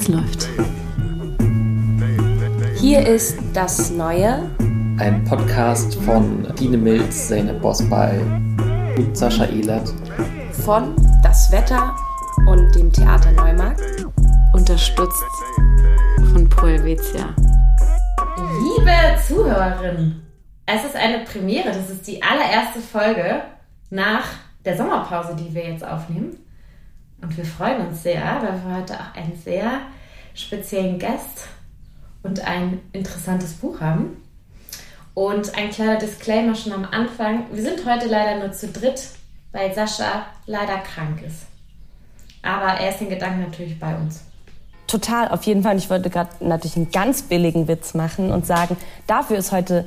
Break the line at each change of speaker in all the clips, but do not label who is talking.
Es läuft. Hier ist das Neue.
Ein Podcast von Dine Milz, Seine Bosbal und Sascha Ehlert.
Von Das Wetter und dem Theater Neumarkt. Unterstützt von Proelvetia.
Liebe Zuhörerinnen, es ist eine Premiere. Das ist die allererste Folge nach der Sommerpause, die wir jetzt aufnehmen. Und wir freuen uns sehr, weil wir heute auch einen sehr speziellen Gast und ein interessantes Buch haben. Und ein kleiner Disclaimer schon am Anfang. Wir sind heute leider nur zu dritt, weil Sascha leider krank ist. Aber er ist in Gedanken natürlich bei uns.
Total, auf jeden Fall. Ich wollte gerade natürlich einen ganz billigen Witz machen und sagen, dafür ist heute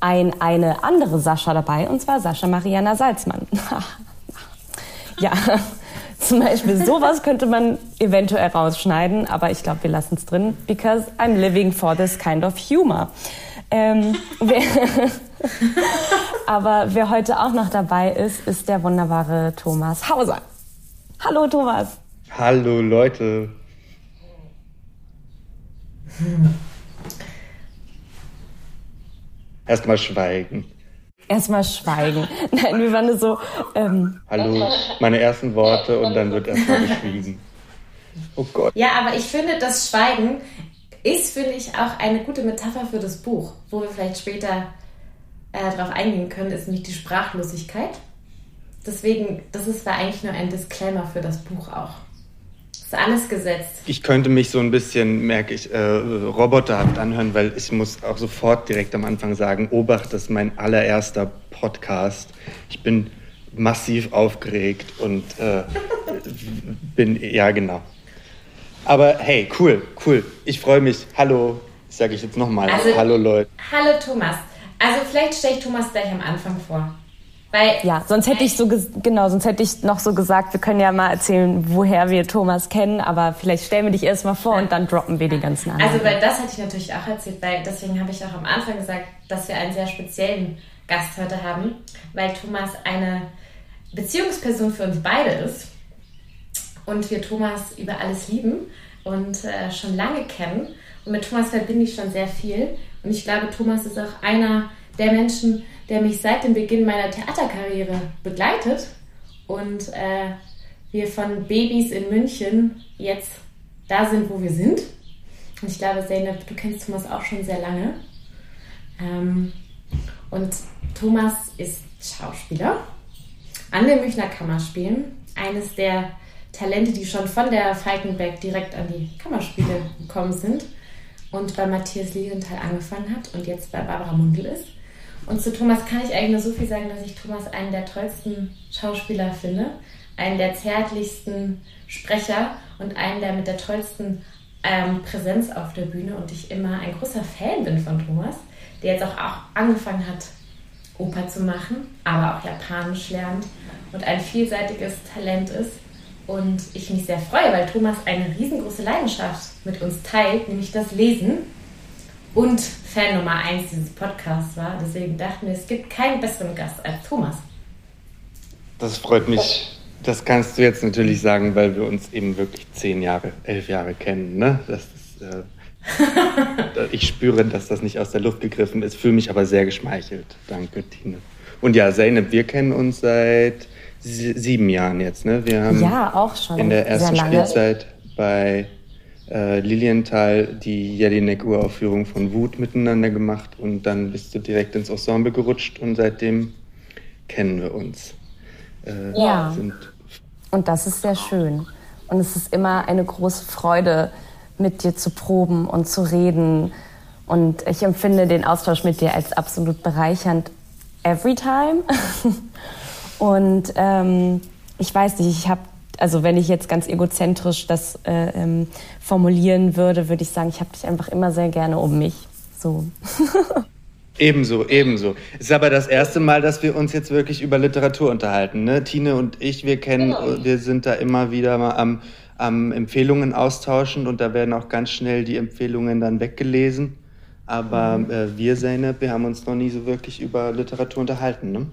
ein, eine andere Sascha dabei, und zwar Sascha Mariana Salzmann. ja, zum Beispiel sowas könnte man eventuell rausschneiden, aber ich glaube, wir lassen es drin, because I'm living for this kind of humor. Ähm, wer aber wer heute auch noch dabei ist, ist der wunderbare Thomas Hauser. Hallo Thomas.
Hallo Leute. Erstmal schweigen.
Erstmal schweigen. Nein, wir waren so. Ähm,
Hallo, meine ersten Worte und dann wird erstmal geschwiegen. Oh Gott.
Ja, aber ich finde, das Schweigen ist, finde ich, auch eine gute Metapher für das Buch, wo wir vielleicht später äh, darauf eingehen können, ist nämlich die Sprachlosigkeit. Deswegen, das ist war eigentlich nur ein Disclaimer für das Buch auch. Ist alles gesetzt.
Ich könnte mich so ein bisschen, merke ich, äh, roboterhaft anhören, weil ich muss auch sofort direkt am Anfang sagen, Obacht, das ist mein allererster Podcast. Ich bin massiv aufgeregt und äh, bin, ja genau. Aber hey, cool, cool. Ich freue mich. Hallo, sage ich jetzt nochmal.
Also-
Hallo Leute.
Hallo Thomas. Also vielleicht stelle ich Thomas gleich am Anfang vor. Weil
ja, sonst hätte ich so genau, sonst hätte ich noch so gesagt, wir können ja mal erzählen, woher wir Thomas kennen, aber vielleicht stellen wir dich erstmal vor und dann droppen wir die ganzen anderen.
Also, weil das hätte ich natürlich auch erzählt, weil deswegen habe ich auch am Anfang gesagt, dass wir einen sehr speziellen Gast heute haben, weil Thomas eine Beziehungsperson für uns beide ist und wir Thomas über alles lieben und äh, schon lange kennen. Und mit Thomas verbinde ich schon sehr viel. Und ich glaube, Thomas ist auch einer der Menschen, der mich seit dem Beginn meiner Theaterkarriere begleitet und äh, wir von Babys in München jetzt da sind, wo wir sind. Und ich glaube, Zeynep, du kennst Thomas auch schon sehr lange. Ähm, und Thomas ist Schauspieler an den Münchner Kammerspielen. Eines der Talente, die schon von der Falkenberg direkt an die Kammerspiele gekommen sind und bei Matthias Liegenthal angefangen hat und jetzt bei Barbara Mundl ist. Und zu Thomas kann ich eigentlich nur so viel sagen, dass ich Thomas einen der tollsten Schauspieler finde, einen der zärtlichsten Sprecher und einen der mit der tollsten ähm, Präsenz auf der Bühne und ich immer ein großer Fan bin von Thomas, der jetzt auch, auch angefangen hat, Oper zu machen, aber auch Japanisch lernt und ein vielseitiges Talent ist. Und ich mich sehr freue, weil Thomas eine riesengroße Leidenschaft mit uns teilt, nämlich das Lesen und Fan Nummer eins dieses Podcasts war. Deswegen dachten wir, es gibt keinen besseren Gast als Thomas.
Das freut mich. Das kannst du jetzt natürlich sagen, weil wir uns eben wirklich zehn Jahre, elf Jahre kennen. Ne? Das ist, äh, ich spüre, dass das nicht aus der Luft gegriffen ist, fühle mich aber sehr geschmeichelt. Danke, Tine. Und ja, Zeynep, wir kennen uns seit sie- sieben Jahren jetzt. Ne? Wir haben
ja, auch schon.
in der
sehr
ersten
lange.
Spielzeit bei äh, Lilienthal die Jelinek-Uraufführung von Wut miteinander gemacht und dann bist du direkt ins Ensemble gerutscht und seitdem kennen wir uns. Äh,
Ja. Und das ist sehr schön. Und es ist immer eine große Freude, mit dir zu proben und zu reden. Und ich empfinde den Austausch mit dir als absolut bereichernd every time. Und ähm, ich weiß nicht, ich habe, also wenn ich jetzt ganz egozentrisch das äh, ähm, formulieren würde, würde ich sagen, ich habe dich einfach immer sehr gerne um mich. So.
Ebenso, ebenso. Es ist aber das erste Mal, dass wir uns jetzt wirklich über Literatur unterhalten. Ne? Tine und ich, wir kennen, wir sind da immer wieder mal am, am Empfehlungen austauschen und da werden auch ganz schnell die Empfehlungen dann weggelesen. Aber äh, wir, Zeynep, wir haben uns noch nie so wirklich über Literatur unterhalten. Ne?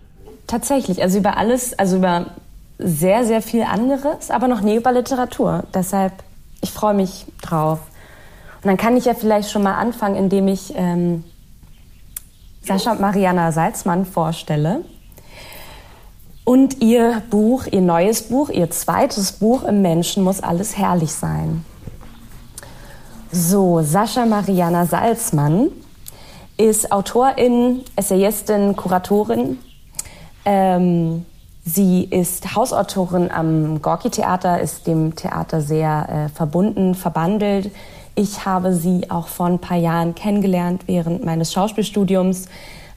Tatsächlich, also über alles, also über sehr, sehr viel anderes, aber noch nie über Literatur. Deshalb ich freue mich drauf. Und dann kann ich ja vielleicht schon mal anfangen, indem ich ähm, Sascha Mariana Salzmann vorstelle und ihr Buch, ihr neues Buch, ihr zweites Buch im Menschen muss alles herrlich sein. So, Sascha Mariana Salzmann ist Autorin, Essayistin, Kuratorin. Ähm, sie ist Hausautorin am Gorki-Theater, ist dem Theater sehr äh, verbunden, verbandelt. Ich habe sie auch vor ein paar Jahren kennengelernt während meines Schauspielstudiums,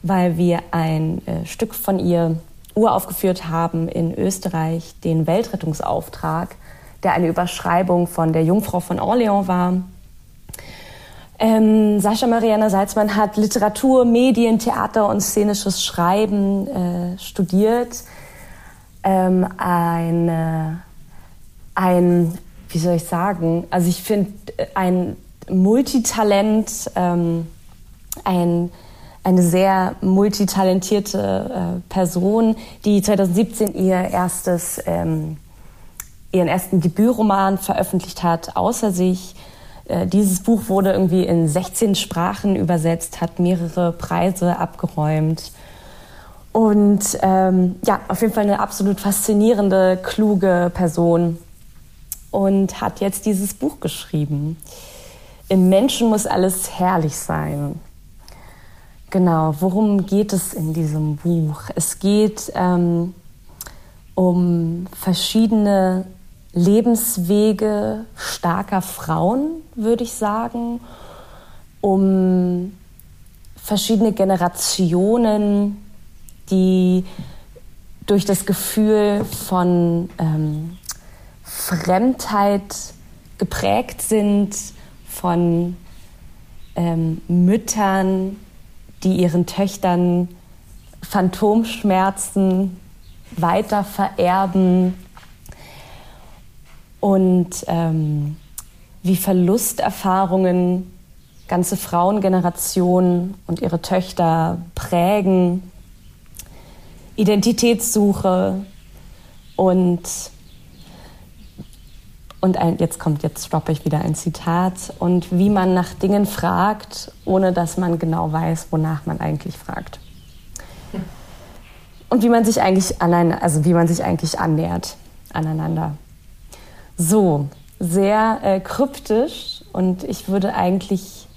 weil wir ein äh, Stück von ihr uraufgeführt haben in Österreich, den Weltrettungsauftrag, der eine Überschreibung von der Jungfrau von Orléans war. Ähm, Sascha Mariana Salzmann hat Literatur, Medien, Theater und szenisches Schreiben äh, studiert. Ähm, eine, ein, wie soll ich sagen, also ich finde ein Multitalent, ähm, ein eine sehr multitalentierte äh, Person, die 2017 ihr erstes, ähm, ihren ersten Debütroman veröffentlicht hat, außer sich. Äh, dieses Buch wurde irgendwie in 16 Sprachen übersetzt, hat mehrere Preise abgeräumt. Und ähm, ja, auf jeden Fall eine absolut faszinierende, kluge Person. Und hat jetzt dieses Buch geschrieben. Im Menschen muss alles herrlich sein. Genau, worum geht es in diesem Buch? Es geht ähm, um verschiedene Lebenswege starker Frauen, würde ich sagen, um verschiedene Generationen, die durch das Gefühl von ähm, Fremdheit geprägt sind, von ähm, Müttern, die ihren Töchtern Phantomschmerzen weiter vererben. Und ähm, wie Verlusterfahrungen ganze Frauengenerationen und ihre Töchter prägen, Identitätssuche und und ein, jetzt kommt, jetzt stoppe ich wieder ein Zitat. Und wie man nach Dingen fragt, ohne dass man genau weiß, wonach man eigentlich fragt. Und wie man sich eigentlich alleine, also wie man sich eigentlich annähert aneinander. So, sehr äh, kryptisch und ich würde eigentlich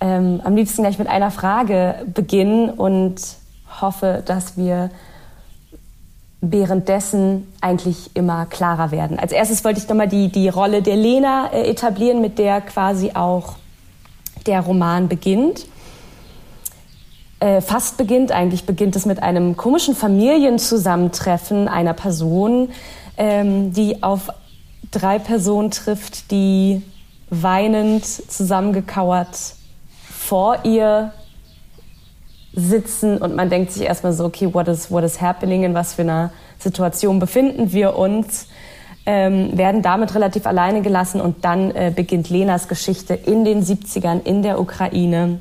ähm, am liebsten gleich mit einer Frage beginnen und hoffe, dass wir währenddessen eigentlich immer klarer werden. Als erstes wollte ich nochmal die, die Rolle der Lena äh, etablieren, mit der quasi auch der Roman beginnt. Äh, fast beginnt, eigentlich beginnt es mit einem komischen Familienzusammentreffen einer Person, ähm, die auf drei Personen trifft, die weinend zusammengekauert vor ihr sitzen und man denkt sich erstmal so, okay, what is, what is happening, in was für einer Situation befinden wir uns, ähm, werden damit relativ alleine gelassen und dann äh, beginnt Lenas Geschichte in den 70ern in der Ukraine.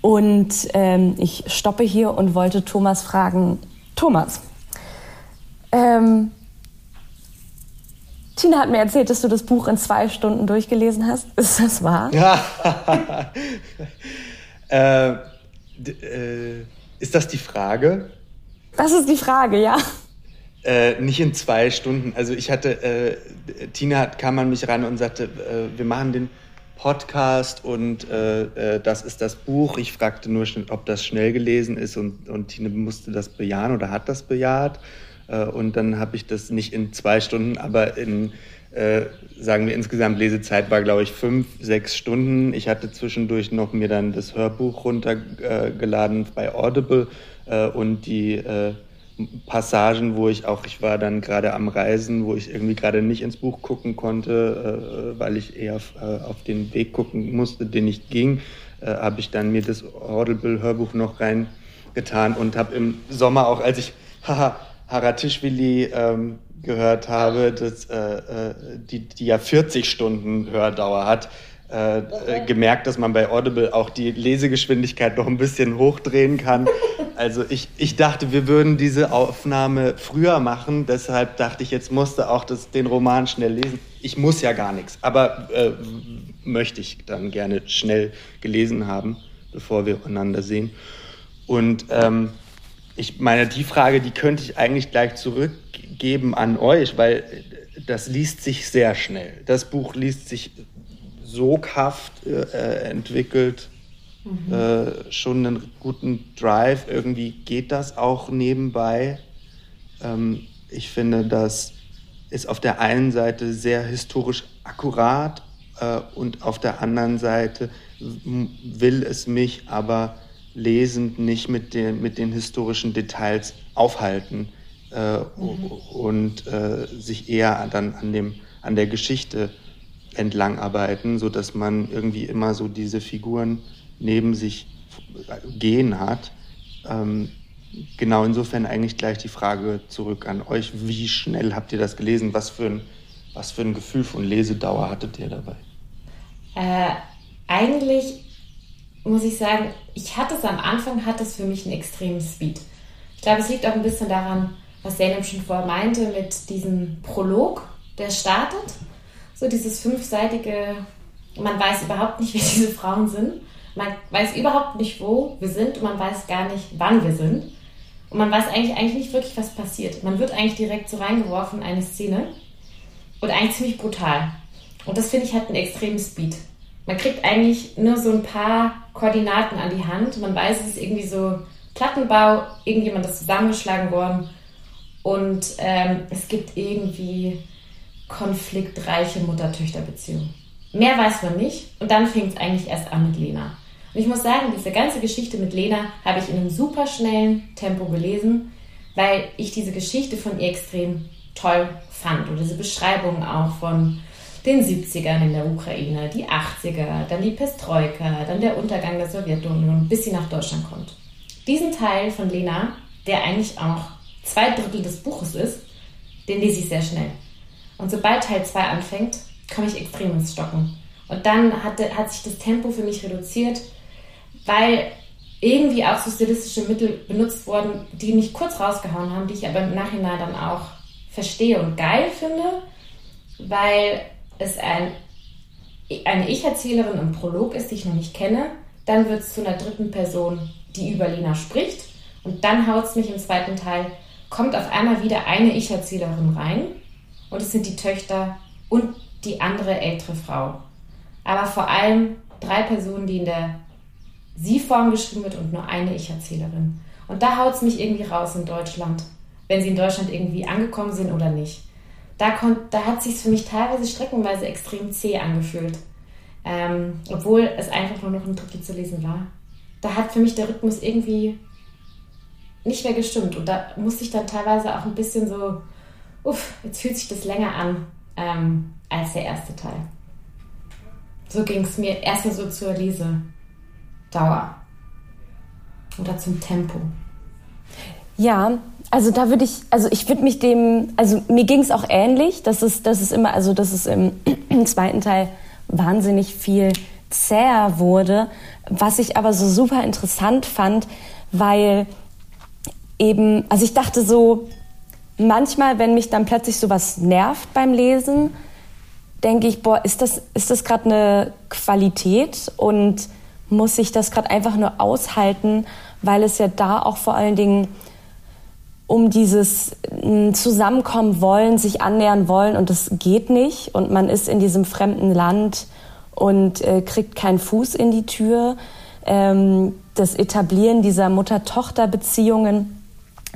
Und ähm, ich stoppe hier und wollte Thomas fragen, Thomas, ähm, Tina hat mir erzählt, dass du das Buch in zwei Stunden durchgelesen hast. Ist das wahr?
Ja. äh, äh, ist das die Frage?
Das ist die Frage, ja.
Äh, nicht in zwei Stunden. Also ich hatte, äh, Tina hat, kam an mich ran und sagte, äh, wir machen den Podcast und äh, äh, das ist das Buch. Ich fragte nur, ob das schnell gelesen ist und, und Tina musste das bejahen oder hat das bejaht. und dann habe ich das nicht in zwei Stunden, aber in äh, sagen wir insgesamt Lesezeit war, glaube ich, fünf, sechs Stunden. Ich hatte zwischendurch noch mir dann das Hörbuch runtergeladen bei Audible äh, und die äh, Passagen, wo ich auch, ich war dann gerade am Reisen, wo ich irgendwie gerade nicht ins Buch gucken konnte, äh, weil ich eher äh, auf den Weg gucken musste, den ich ging, äh, habe ich dann mir das Audible-Hörbuch noch reingetan und habe im Sommer auch, als ich haha, Haratischvili ähm, gehört habe, dass, äh, äh, die, die ja 40 Stunden Hördauer hat, äh, äh, gemerkt, dass man bei Audible auch die Lesegeschwindigkeit noch ein bisschen hochdrehen kann. Also ich, ich dachte, wir würden diese Aufnahme früher machen. Deshalb dachte ich, jetzt musste auch das, den Roman schnell lesen. Ich muss ja gar nichts, aber äh, möchte ich dann gerne schnell gelesen haben, bevor wir einander sehen. Und ähm, ich meine, die Frage, die könnte ich eigentlich gleich zurückgeben an euch, weil das liest sich sehr schnell. Das Buch liest sich soghaft äh, entwickelt, mhm. äh, schon einen guten Drive. Irgendwie geht das auch nebenbei. Ähm, ich finde, das ist auf der einen Seite sehr historisch akkurat äh, und auf der anderen Seite will es mich aber lesend nicht mit den, mit den historischen Details aufhalten äh, mhm. und äh, sich eher dann an, dem, an der Geschichte entlangarbeiten, sodass man irgendwie immer so diese Figuren neben sich gehen hat. Ähm, genau insofern eigentlich gleich die Frage zurück an euch. Wie schnell habt ihr das gelesen? Was für ein, was für ein Gefühl von Lesedauer hattet ihr dabei?
Äh, eigentlich muss ich sagen, ich hatte es am Anfang, hat es für mich einen extremen Speed. Ich glaube, es liegt auch ein bisschen daran, was Zeynep schon vorher meinte, mit diesem Prolog, der startet so dieses fünfseitige, man weiß überhaupt nicht, wer diese Frauen sind. Man weiß überhaupt nicht, wo wir sind und man weiß gar nicht, wann wir sind. Und man weiß eigentlich, eigentlich nicht wirklich, was passiert. Man wird eigentlich direkt so reingeworfen in eine Szene und eigentlich ziemlich brutal. Und das finde ich hat einen extremen Speed. Man kriegt eigentlich nur so ein paar Koordinaten an die Hand. Man weiß, es ist irgendwie so Plattenbau, irgendjemand ist zusammengeschlagen worden und ähm, es gibt irgendwie konfliktreiche Mutter-Töchter-Beziehung. Mehr weiß man nicht und dann fängt es eigentlich erst an mit Lena. Und ich muss sagen, diese ganze Geschichte mit Lena habe ich in einem super schnellen Tempo gelesen, weil ich diese Geschichte von ihr extrem toll fand. Und diese Beschreibung auch von den 70ern in der Ukraine, die 80er, dann die Pestroika, dann der Untergang der Sowjetunion, bis sie nach Deutschland kommt. Diesen Teil von Lena, der eigentlich auch zwei Drittel des Buches ist, den lese ich sehr schnell. Und sobald Teil 2 anfängt, komme ich extrem ins Stocken. Und dann hat, hat sich das Tempo für mich reduziert, weil irgendwie auch so stilistische Mittel benutzt wurden, die mich kurz rausgehauen haben, die ich aber im Nachhinein dann auch verstehe und geil finde, weil es ein, eine Ich-Erzählerin im Prolog ist, die ich noch nicht kenne. Dann wird es zu einer dritten Person, die über Lena spricht. Und dann haut es mich im zweiten Teil, kommt auf einmal wieder eine Ich-Erzählerin rein und es sind die Töchter und die andere ältere Frau. Aber vor allem drei Personen, die in der Sie-Form geschrieben wird und nur eine Ich-Erzählerin. Und da haut es mich irgendwie raus in Deutschland, wenn sie in Deutschland irgendwie angekommen sind oder nicht. Da, da hat sich für mich teilweise streckenweise extrem zäh angefühlt. Ähm, obwohl es einfach nur noch ein Drittel zu lesen war. Da hat für mich der Rhythmus irgendwie nicht mehr gestimmt. Und da musste ich dann teilweise auch ein bisschen so uff, jetzt fühlt sich das länger an ähm, als der erste Teil. So ging es mir erstmal so zur Lesedauer oder zum Tempo.
Ja, also da würde ich, also ich würde mich dem, also mir ging es auch ähnlich, dass es, dass es immer, also dass es im, im zweiten Teil wahnsinnig viel zäher wurde, was ich aber so super interessant fand, weil eben, also ich dachte so, manchmal, wenn mich dann plötzlich sowas nervt beim Lesen, denke ich, boah, ist das, ist das gerade eine Qualität und muss ich das gerade einfach nur aushalten, weil es ja da auch vor allen Dingen um dieses hm, Zusammenkommen wollen, sich annähern wollen und das geht nicht und man ist in diesem fremden Land und äh, kriegt keinen Fuß in die Tür. Ähm, das Etablieren dieser Mutter-Tochter-Beziehungen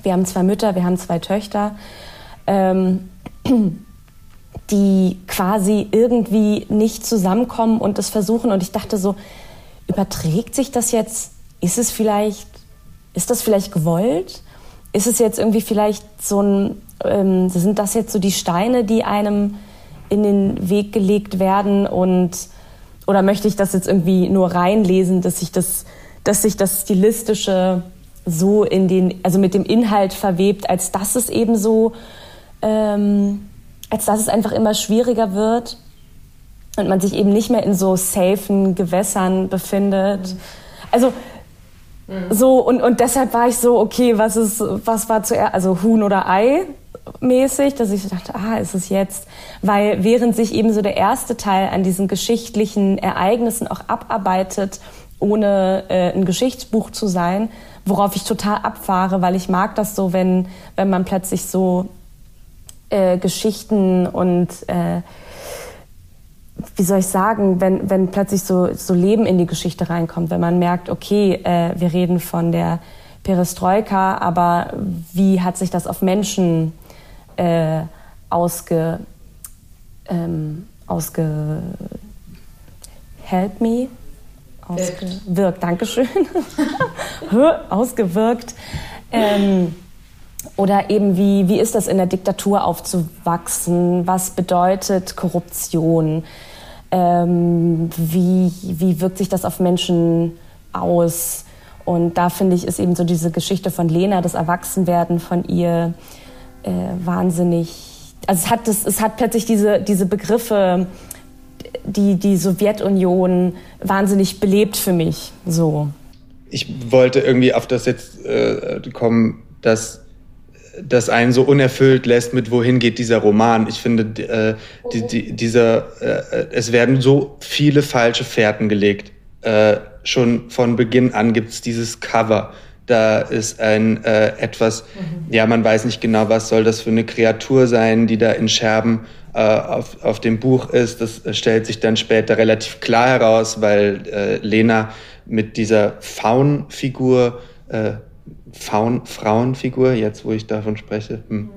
wir haben zwei Mütter, wir haben zwei Töchter, ähm, die quasi irgendwie nicht zusammenkommen und das versuchen. Und ich dachte so, überträgt sich das jetzt? Ist es vielleicht, ist das vielleicht gewollt? Ist es jetzt irgendwie vielleicht so ein, ähm, sind das jetzt so die Steine, die einem in den Weg gelegt werden und oder möchte ich das jetzt irgendwie nur reinlesen, dass sich das, dass sich das stilistische so in den, also mit dem Inhalt verwebt, als dass es eben so, ähm, als dass es einfach immer schwieriger wird. und man sich eben nicht mehr in so safen Gewässern befindet. Mhm. Also mhm. so und, und deshalb war ich so, okay, was ist, was war zuerst, also Huhn oder Ei mäßig, dass ich dachte, ah, ist es jetzt, weil während sich eben so der erste Teil an diesen geschichtlichen Ereignissen auch abarbeitet, ohne äh, ein Geschichtsbuch zu sein, worauf ich total abfahre, weil ich mag das so, wenn, wenn man plötzlich so äh, Geschichten und äh, wie soll ich sagen, wenn, wenn plötzlich so, so Leben in die Geschichte reinkommt, wenn man merkt, okay, äh, wir reden von der Perestroika, aber wie hat sich das auf Menschen äh, ausge, ähm, ausge, help me, ausgewirkt, Dankeschön, ausgewirkt. Ähm, oder eben, wie, wie ist das in der Diktatur aufzuwachsen? Was bedeutet Korruption? Ähm, wie, wie wirkt sich das auf Menschen aus? Und da finde ich, ist eben so diese Geschichte von Lena, das Erwachsenwerden von ihr, äh, wahnsinnig. Also es hat, das, es hat plötzlich diese, diese Begriffe, die, die Sowjetunion wahnsinnig belebt für mich. So.
Ich wollte irgendwie auf das jetzt äh, kommen, dass das einen so unerfüllt lässt mit wohin geht dieser Roman. Ich finde, äh, die, die, dieser, äh, es werden so viele falsche Fährten gelegt. Äh, schon von Beginn an gibt es dieses Cover. Da ist ein äh, etwas, mhm. ja, man weiß nicht genau, was soll das für eine Kreatur sein, die da in Scherben auf, auf dem Buch ist. Das stellt sich dann später relativ klar heraus, weil äh, Lena mit dieser Faunfigur äh, Faun, Frauenfigur, jetzt wo ich davon spreche. Hm.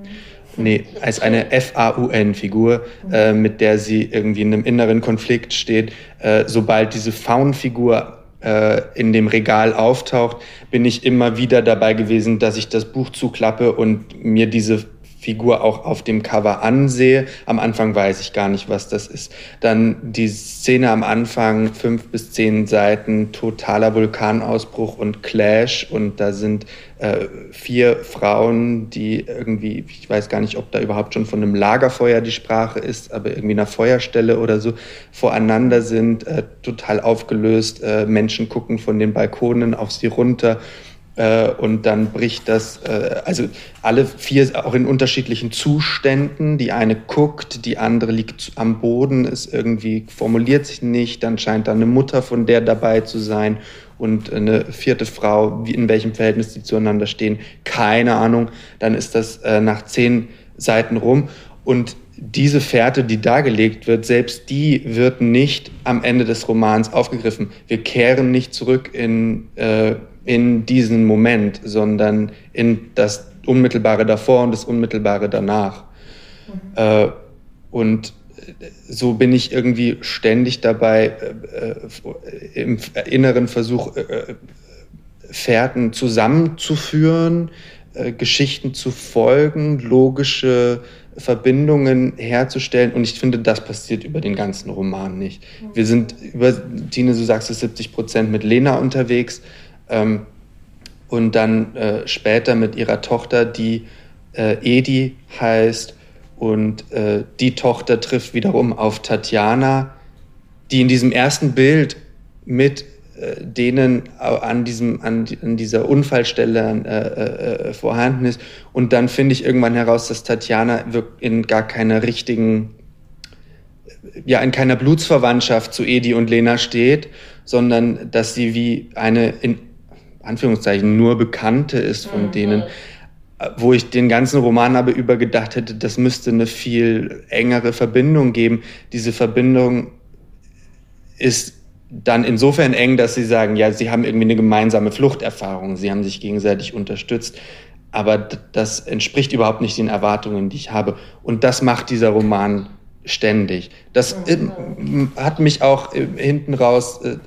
Nee, als eine F-A-U-N-Figur, äh, mit der sie irgendwie in einem inneren Konflikt steht. Äh, sobald diese Faunfigur äh, in dem Regal auftaucht, bin ich immer wieder dabei gewesen, dass ich das Buch zuklappe und mir diese Figur auch auf dem Cover ansehe. Am Anfang weiß ich gar nicht, was das ist. Dann die Szene am Anfang, fünf bis zehn Seiten, totaler Vulkanausbruch und Clash. Und da sind äh, vier Frauen, die irgendwie, ich weiß gar nicht, ob da überhaupt schon von einem Lagerfeuer die Sprache ist, aber irgendwie einer Feuerstelle oder so, voreinander sind, äh, total aufgelöst. Äh, Menschen gucken von den Balkonen auf sie runter äh, und dann bricht das, äh, also alle vier auch in unterschiedlichen Zuständen. Die eine guckt, die andere liegt am Boden, ist irgendwie, formuliert sich nicht, dann scheint da eine Mutter von der dabei zu sein und eine vierte Frau, wie, in welchem Verhältnis die zueinander stehen, keine Ahnung. Dann ist das äh, nach zehn Seiten rum und diese Fährte, die dargelegt wird, selbst die wird nicht am Ende des Romans aufgegriffen. Wir kehren nicht zurück in äh, in diesen Moment, sondern in das Unmittelbare davor und das Unmittelbare danach. Mhm. Äh, und so bin ich irgendwie ständig dabei, äh, äh im inneren Versuch, äh, äh, Fährten zusammenzuführen, äh, Geschichten zu folgen, logische Verbindungen herzustellen. Und ich finde, das passiert über den ganzen Roman nicht. Mhm. Wir sind über, Tine, du sagst es, 70 Prozent mit Lena unterwegs. Ähm, und dann äh, später mit ihrer Tochter, die äh, Edi heißt. Und äh, die Tochter trifft wiederum auf Tatjana, die in diesem ersten Bild mit äh, denen an, diesem, an, an dieser Unfallstelle äh, äh, vorhanden ist. Und dann finde ich irgendwann heraus, dass Tatjana in gar keiner richtigen ja in keiner Blutsverwandtschaft zu Edi und Lena steht, sondern dass sie wie eine in Anführungszeichen nur Bekannte ist von mhm. denen, wo ich den ganzen Roman aber über gedacht hätte, das müsste eine viel engere Verbindung geben. Diese Verbindung ist dann insofern eng, dass sie sagen, ja, sie haben irgendwie eine gemeinsame Fluchterfahrung, sie haben sich gegenseitig unterstützt, aber das entspricht überhaupt nicht den Erwartungen, die ich habe. Und das macht dieser Roman ständig. Das mhm. hat mich auch äh, hinten raus, äh,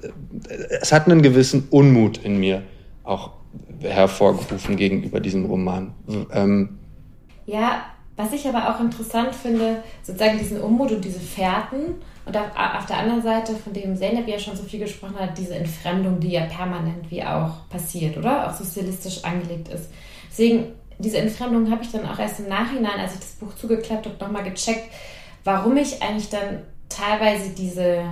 es hat einen gewissen Unmut in mir auch hervorgerufen gegenüber diesem Roman. Ähm,
ja, was ich aber auch interessant finde, sozusagen diesen Unmut und diese Fährten und auf, auf der anderen Seite, von dem Zeynep ja schon so viel gesprochen hat, diese Entfremdung, die ja permanent wie auch passiert, oder? Auch so stilistisch angelegt ist. Deswegen, diese Entfremdung habe ich dann auch erst im Nachhinein, als ich das Buch zugeklappt habe, nochmal gecheckt, warum ich eigentlich dann teilweise diese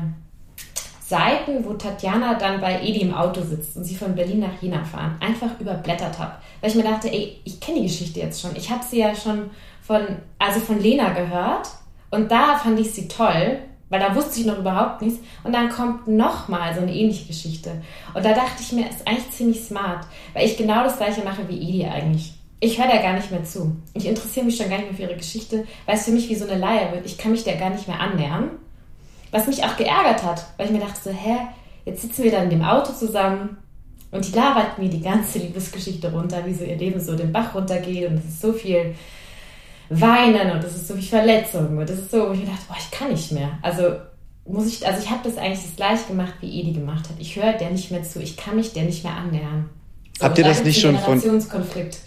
Seiten, wo Tatjana dann bei Edi im Auto sitzt und sie von Berlin nach Jena fahren, einfach überblättert habe. Weil ich mir dachte, ey, ich kenne die Geschichte jetzt schon. Ich habe sie ja schon von, also von Lena gehört und da fand ich sie toll, weil da wusste ich noch überhaupt nichts. Und dann kommt nochmal so eine ähnliche Geschichte. Und da dachte ich mir, ist eigentlich ziemlich smart, weil ich genau das gleiche mache wie Edi eigentlich. Ich höre da gar nicht mehr zu. Ich interessiere mich schon gar nicht mehr für ihre Geschichte, weil es für mich wie so eine Leier wird. Ich kann mich der gar nicht mehr annähern. Was mich auch geärgert hat, weil ich mir dachte so, hä, jetzt sitzen wir dann in dem Auto zusammen und die labert mir die ganze Liebesgeschichte runter, wie so ihr Leben so den Bach runtergeht und es ist so viel Weinen und es ist so viel Verletzung und es ist so, wo ich mir dachte, boah, ich kann nicht mehr. Also muss ich, also ich habe das eigentlich das gleiche gemacht, wie Edi gemacht hat. Ich höre der nicht mehr zu, ich kann mich der nicht mehr annähern.
So, habt ihr das nicht schon von,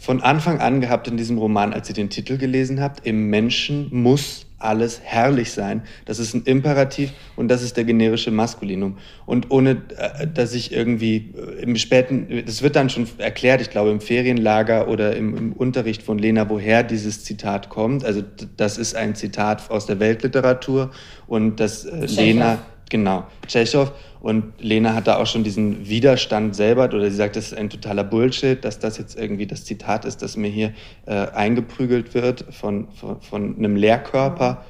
von Anfang an gehabt in diesem Roman, als ihr den Titel gelesen habt? Im Menschen muss alles herrlich sein. Das ist ein Imperativ und das ist der generische Maskulinum. Und ohne, äh, dass ich irgendwie äh, im späten, das wird dann schon erklärt, ich glaube im Ferienlager oder im, im Unterricht von Lena, woher dieses Zitat kommt. Also das ist ein Zitat aus der Weltliteratur und das äh, Lena, genau, Tschechow. Und Lena hat da auch schon diesen Widerstand selber, oder sie sagt, das ist ein totaler Bullshit, dass das jetzt irgendwie das Zitat ist, das mir hier äh, eingeprügelt wird von, von, von einem Lehrkörper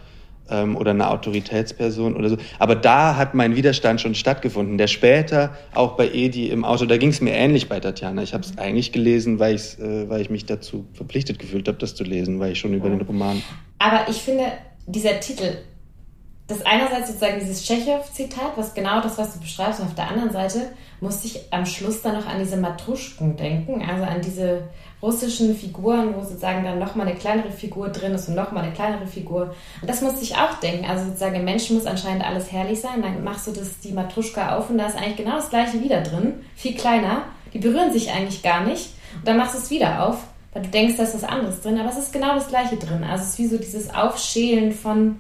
ähm, oder einer Autoritätsperson oder so. Aber da hat mein Widerstand schon stattgefunden, der später auch bei Edi im Auto, da ging es mir ähnlich bei Tatjana. Ich habe es eigentlich gelesen, weil, äh, weil ich mich dazu verpflichtet gefühlt habe, das zu lesen, weil ich schon über den Roman...
Aber ich finde, dieser Titel das einerseits sozusagen dieses Tschechow-Zitat, was genau das, was du beschreibst, und auf der anderen Seite musste ich am Schluss dann noch an diese Matruschken denken, also an diese russischen Figuren, wo sozusagen dann nochmal eine kleinere Figur drin ist und nochmal eine kleinere Figur. Und das musste ich auch denken. Also sozusagen im Menschen muss anscheinend alles herrlich sein. Dann machst du das, die Matruschka auf und da ist eigentlich genau das gleiche wieder drin, viel kleiner. Die berühren sich eigentlich gar nicht. Und dann machst du es wieder auf, weil du denkst, da ist was anderes drin, aber es ist genau das gleiche drin. Also es ist wie so dieses Aufschälen von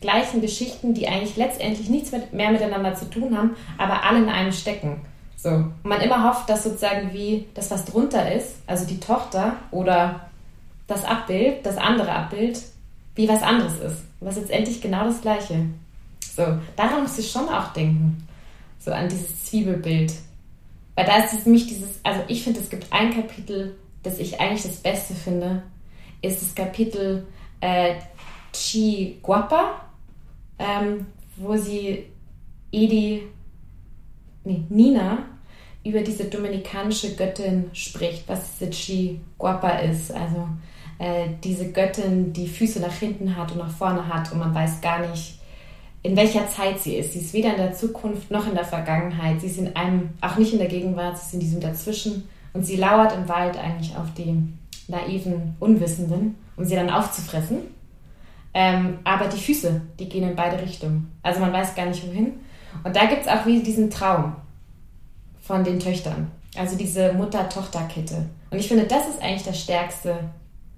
gleichen Geschichten, die eigentlich letztendlich nichts mit, mehr miteinander zu tun haben, aber alle in einem stecken. So. Und man immer hofft, dass sozusagen wie das, was drunter ist, also die Tochter oder das Abbild, das andere Abbild, wie was anderes ist. Was letztendlich genau das Gleiche. So, daran muss ich schon auch denken. So an dieses Zwiebelbild. Weil da ist es nämlich dieses, also ich finde, es gibt ein Kapitel, das ich eigentlich das Beste finde, ist das Kapitel äh, Chi Guapa ähm, wo sie Edi, nee, Nina über diese dominikanische Göttin spricht, was diese Chi Guapa ist. Also äh, diese Göttin, die Füße nach hinten hat und nach vorne hat und man weiß gar nicht, in welcher Zeit sie ist. Sie ist weder in der Zukunft noch in der Vergangenheit. Sie ist in einem, auch nicht in der Gegenwart, sie ist in diesem Dazwischen. Und sie lauert im Wald eigentlich auf die naiven Unwissenden, um sie dann aufzufressen. Ähm, aber die Füße, die gehen in beide Richtungen. Also man weiß gar nicht wohin. Und da gibt es auch wieder diesen Traum von den Töchtern. Also diese Mutter-Tochter-Kette. Und ich finde, das ist eigentlich der stärkste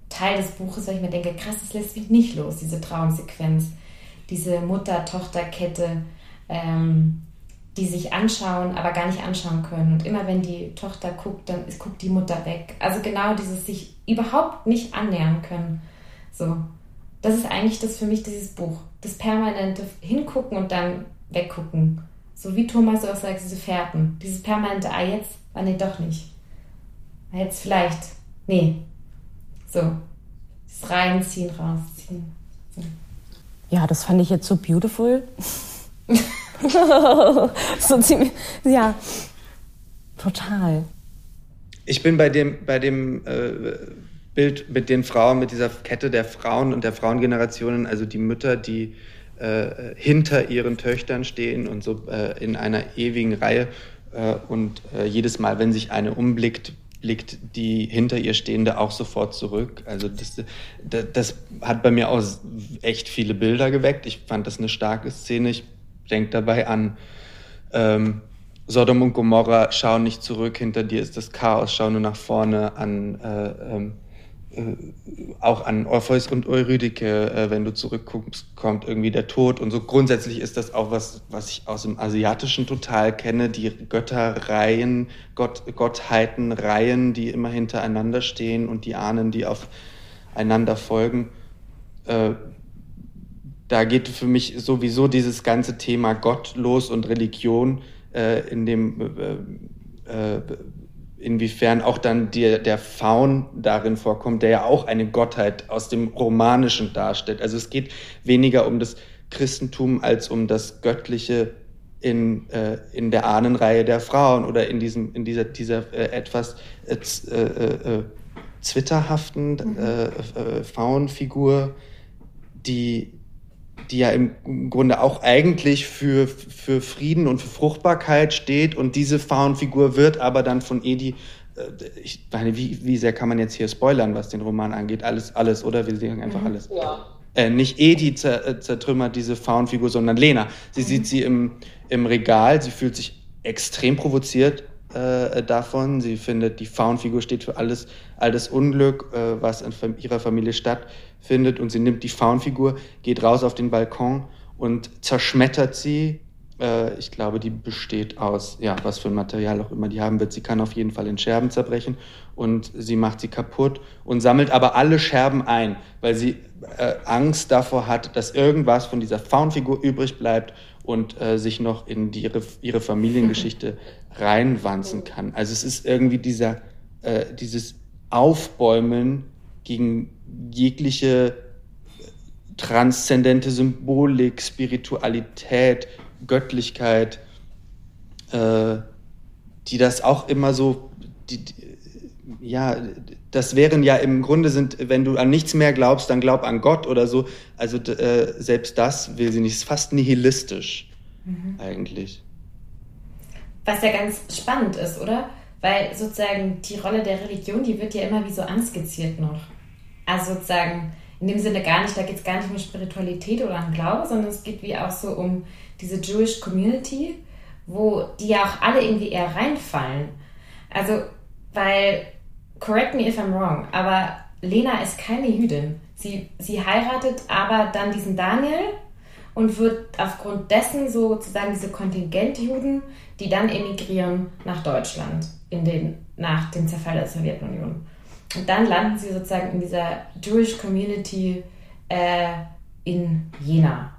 Teil des Buches, weil ich mir denke, krass, das lässt mich nicht los, diese Traumsequenz. Diese Mutter-Tochter-Kette, ähm, die sich anschauen, aber gar nicht anschauen können. Und immer wenn die Tochter guckt, dann ist, guckt die Mutter weg. Also genau dieses sich überhaupt nicht annähern können. So das ist eigentlich das für mich dieses Buch. Das permanente Hingucken und dann weggucken. So wie Thomas auch sagt, diese Fährten. Dieses permanente, ah jetzt, ah nee, doch nicht. Ah, jetzt vielleicht. Nee. So. Das Reinziehen, rausziehen. So.
Ja, das fand ich jetzt so beautiful. so ziemlich, ja, total.
Ich bin bei dem, bei dem äh, Bild mit den Frauen, mit dieser Kette der Frauen und der Frauengenerationen, also die Mütter, die äh, hinter ihren Töchtern stehen und so äh, in einer ewigen Reihe. Äh, und äh, jedes Mal, wenn sich eine umblickt, blickt die hinter ihr Stehende auch sofort zurück. Also das, das, das hat bei mir auch echt viele Bilder geweckt. Ich fand das eine starke Szene. Ich denke dabei an ähm, Sodom und Gomorra, schau nicht zurück, hinter dir ist das Chaos, schau nur nach vorne an äh, ähm, äh, auch an Orpheus und Eurydike, äh, wenn du zurückguckst, kommt irgendwie der Tod. Und so grundsätzlich ist das auch was, was ich aus dem Asiatischen total kenne. Die Götterreihen, Gott, Gottheitenreihen, die immer hintereinander stehen und die Ahnen, die aufeinander folgen. Äh, da geht für mich sowieso dieses ganze Thema Gott los und Religion äh, in dem äh, äh, inwiefern auch dann die, der Faun darin vorkommt, der ja auch eine Gottheit aus dem Romanischen darstellt. Also es geht weniger um das Christentum als um das Göttliche in, äh, in der Ahnenreihe der Frauen oder in, diesem, in dieser, dieser äh, etwas äh, äh, äh zwitterhaften mhm. Äh, Faunfigur, die, die ja im Grunde auch eigentlich für, für Frieden und für Fruchtbarkeit steht. Und diese Faunfigur wird aber dann von Edi, ich meine, wie, wie sehr kann man jetzt hier spoilern, was den Roman angeht? Alles, alles, oder? Wir sehen einfach mhm. alles. Ja äh, nicht Edi zertrümmert diese Faunfigur, sondern Lena. Sie mhm. sieht sie im, im Regal, sie fühlt sich extrem provoziert äh, davon. Sie findet, die Faunfigur steht für alles, alles Unglück, äh, was in ihrer Familie stattfindet. Und sie nimmt die Faunfigur, geht raus auf den Balkon und zerschmettert sie. Äh, ich glaube, die besteht aus, ja, was für ein Material auch immer die haben wird. Sie kann auf jeden Fall in Scherben zerbrechen und sie macht sie kaputt und sammelt aber alle Scherben ein, weil sie äh, Angst davor hat, dass irgendwas von dieser Faunfigur übrig bleibt und äh, sich noch in die, ihre, ihre Familiengeschichte reinwanzen kann. Also es ist irgendwie dieser, äh, dieses Aufbäumen gegen jegliche transzendente Symbolik, Spiritualität, Göttlichkeit, äh, die das auch immer so, die, die, ja, das wären ja im Grunde sind, wenn du an nichts mehr glaubst, dann glaub an Gott oder so. Also äh, selbst das will sie nicht. Ist fast nihilistisch mhm. eigentlich.
Was ja ganz spannend ist, oder? Weil sozusagen die Rolle der Religion, die wird ja immer wie so anskizziert noch. Also sozusagen in dem Sinne gar nicht, da geht es gar nicht um Spiritualität oder an Glaube, sondern es geht wie auch so um diese Jewish Community, wo die ja auch alle irgendwie eher reinfallen. Also, weil correct me if I'm wrong, aber Lena ist keine Jüdin. Sie, sie heiratet aber dann diesen Daniel und wird aufgrund dessen sozusagen diese Kontingentjuden, die dann emigrieren nach Deutschland in den, nach dem Zerfall der Sowjetunion. Und dann landen sie sozusagen in dieser Jewish Community äh, in Jena,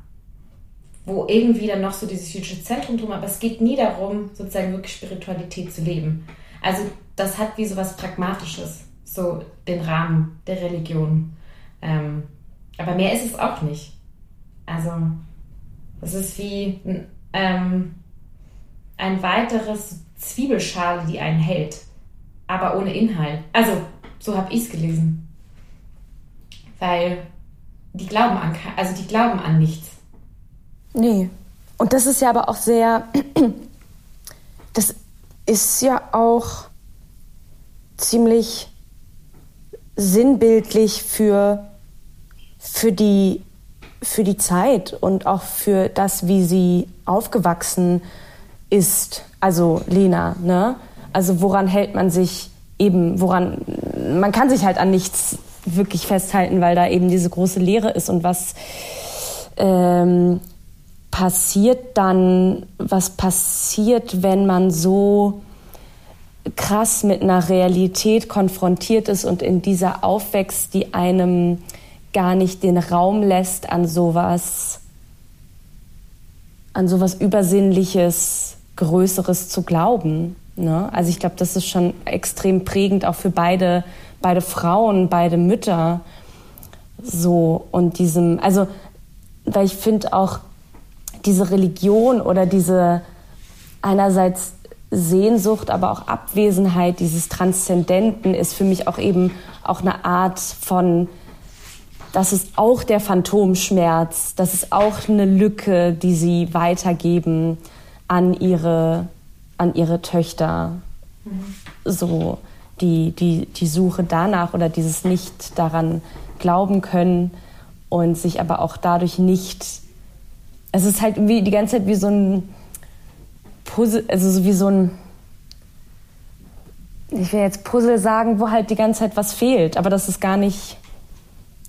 wo irgendwie dann noch so dieses jüdische Zentrum drum, aber es geht nie darum, sozusagen wirklich Spiritualität zu leben. Also das hat wie so was Pragmatisches, so den Rahmen der Religion. Ähm, aber mehr ist es auch nicht. Also, es ist wie ähm, ein weiteres Zwiebelschale, die einen hält, aber ohne Inhalt. Also, so habe ich es gelesen. Weil die glauben an, also die glauben an nichts.
Nee. Und das ist ja aber auch sehr, das ist ja auch ziemlich sinnbildlich für, für, die, für die Zeit und auch für das, wie sie aufgewachsen ist. Also Lena, ne? Also woran hält man sich eben, woran, man kann sich halt an nichts wirklich festhalten, weil da eben diese große Leere ist und was ähm, passiert dann, was passiert, wenn man so krass mit einer Realität konfrontiert ist und in dieser aufwächst, die einem gar nicht den Raum lässt, an sowas, an sowas Übersinnliches, Größeres zu glauben. Ne? Also ich glaube, das ist schon extrem prägend auch für beide, beide Frauen, beide Mütter. So und diesem, also weil ich finde auch diese Religion oder diese einerseits Sehnsucht, aber auch Abwesenheit dieses Transzendenten ist für mich auch eben auch eine Art von, das ist auch der Phantomschmerz, das ist auch eine Lücke, die sie weitergeben an ihre, an ihre Töchter. So die, die, die Suche danach oder dieses nicht daran glauben können und sich aber auch dadurch nicht, es ist halt wie die ganze Zeit wie so ein Puzzle, also so wie so ein, ich will jetzt Puzzle sagen, wo halt die ganze Zeit was fehlt, aber das ist gar nicht,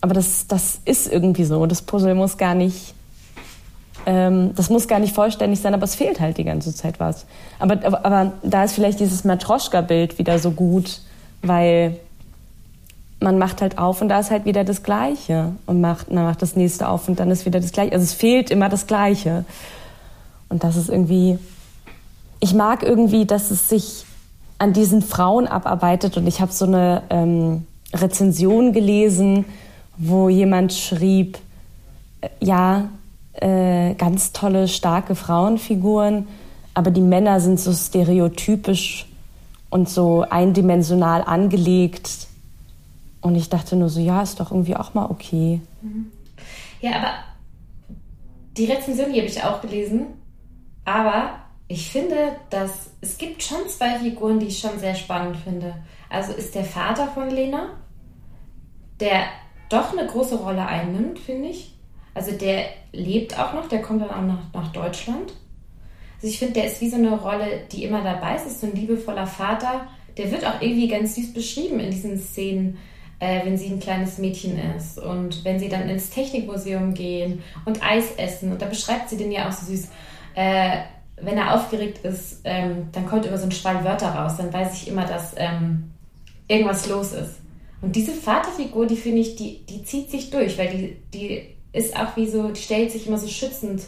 aber das, das ist irgendwie so. Das Puzzle muss gar nicht, ähm, das muss gar nicht vollständig sein, aber es fehlt halt die ganze Zeit was. Aber, aber, aber da ist vielleicht dieses Matroschka-Bild wieder so gut, weil man macht halt auf und da ist halt wieder das Gleiche. Und macht, man macht das nächste auf und dann ist wieder das Gleiche. Also es fehlt immer das Gleiche. Und das ist irgendwie, ich mag irgendwie, dass es sich an diesen Frauen abarbeitet. Und ich habe so eine ähm, Rezension gelesen, wo jemand schrieb, äh, ja, äh, ganz tolle, starke Frauenfiguren, aber die Männer sind so stereotypisch und so eindimensional angelegt. Und ich dachte nur so, ja, ist doch irgendwie auch mal okay.
Mhm. Ja, aber die Rezension, die habe ich auch gelesen. Aber ich finde, dass es gibt schon zwei Figuren, die ich schon sehr spannend finde. Also ist der Vater von Lena, der doch eine große Rolle einnimmt, finde ich. Also der lebt auch noch, der kommt dann auch nach, nach Deutschland. Also ich finde, der ist wie so eine Rolle, die immer dabei ist. ist so ein liebevoller Vater. Der wird auch irgendwie ganz süß beschrieben in diesen Szenen, äh, wenn sie ein kleines Mädchen ist und wenn sie dann ins Technikmuseum gehen und Eis essen. Und da beschreibt sie den ja auch so süß. Äh, wenn er aufgeregt ist, ähm, dann kommt immer so ein Schwall Wörter raus. Dann weiß ich immer, dass ähm, irgendwas los ist. Und diese Vaterfigur, die finde ich, die, die zieht sich durch, weil die, die ist auch wie so, die stellt sich immer so schützend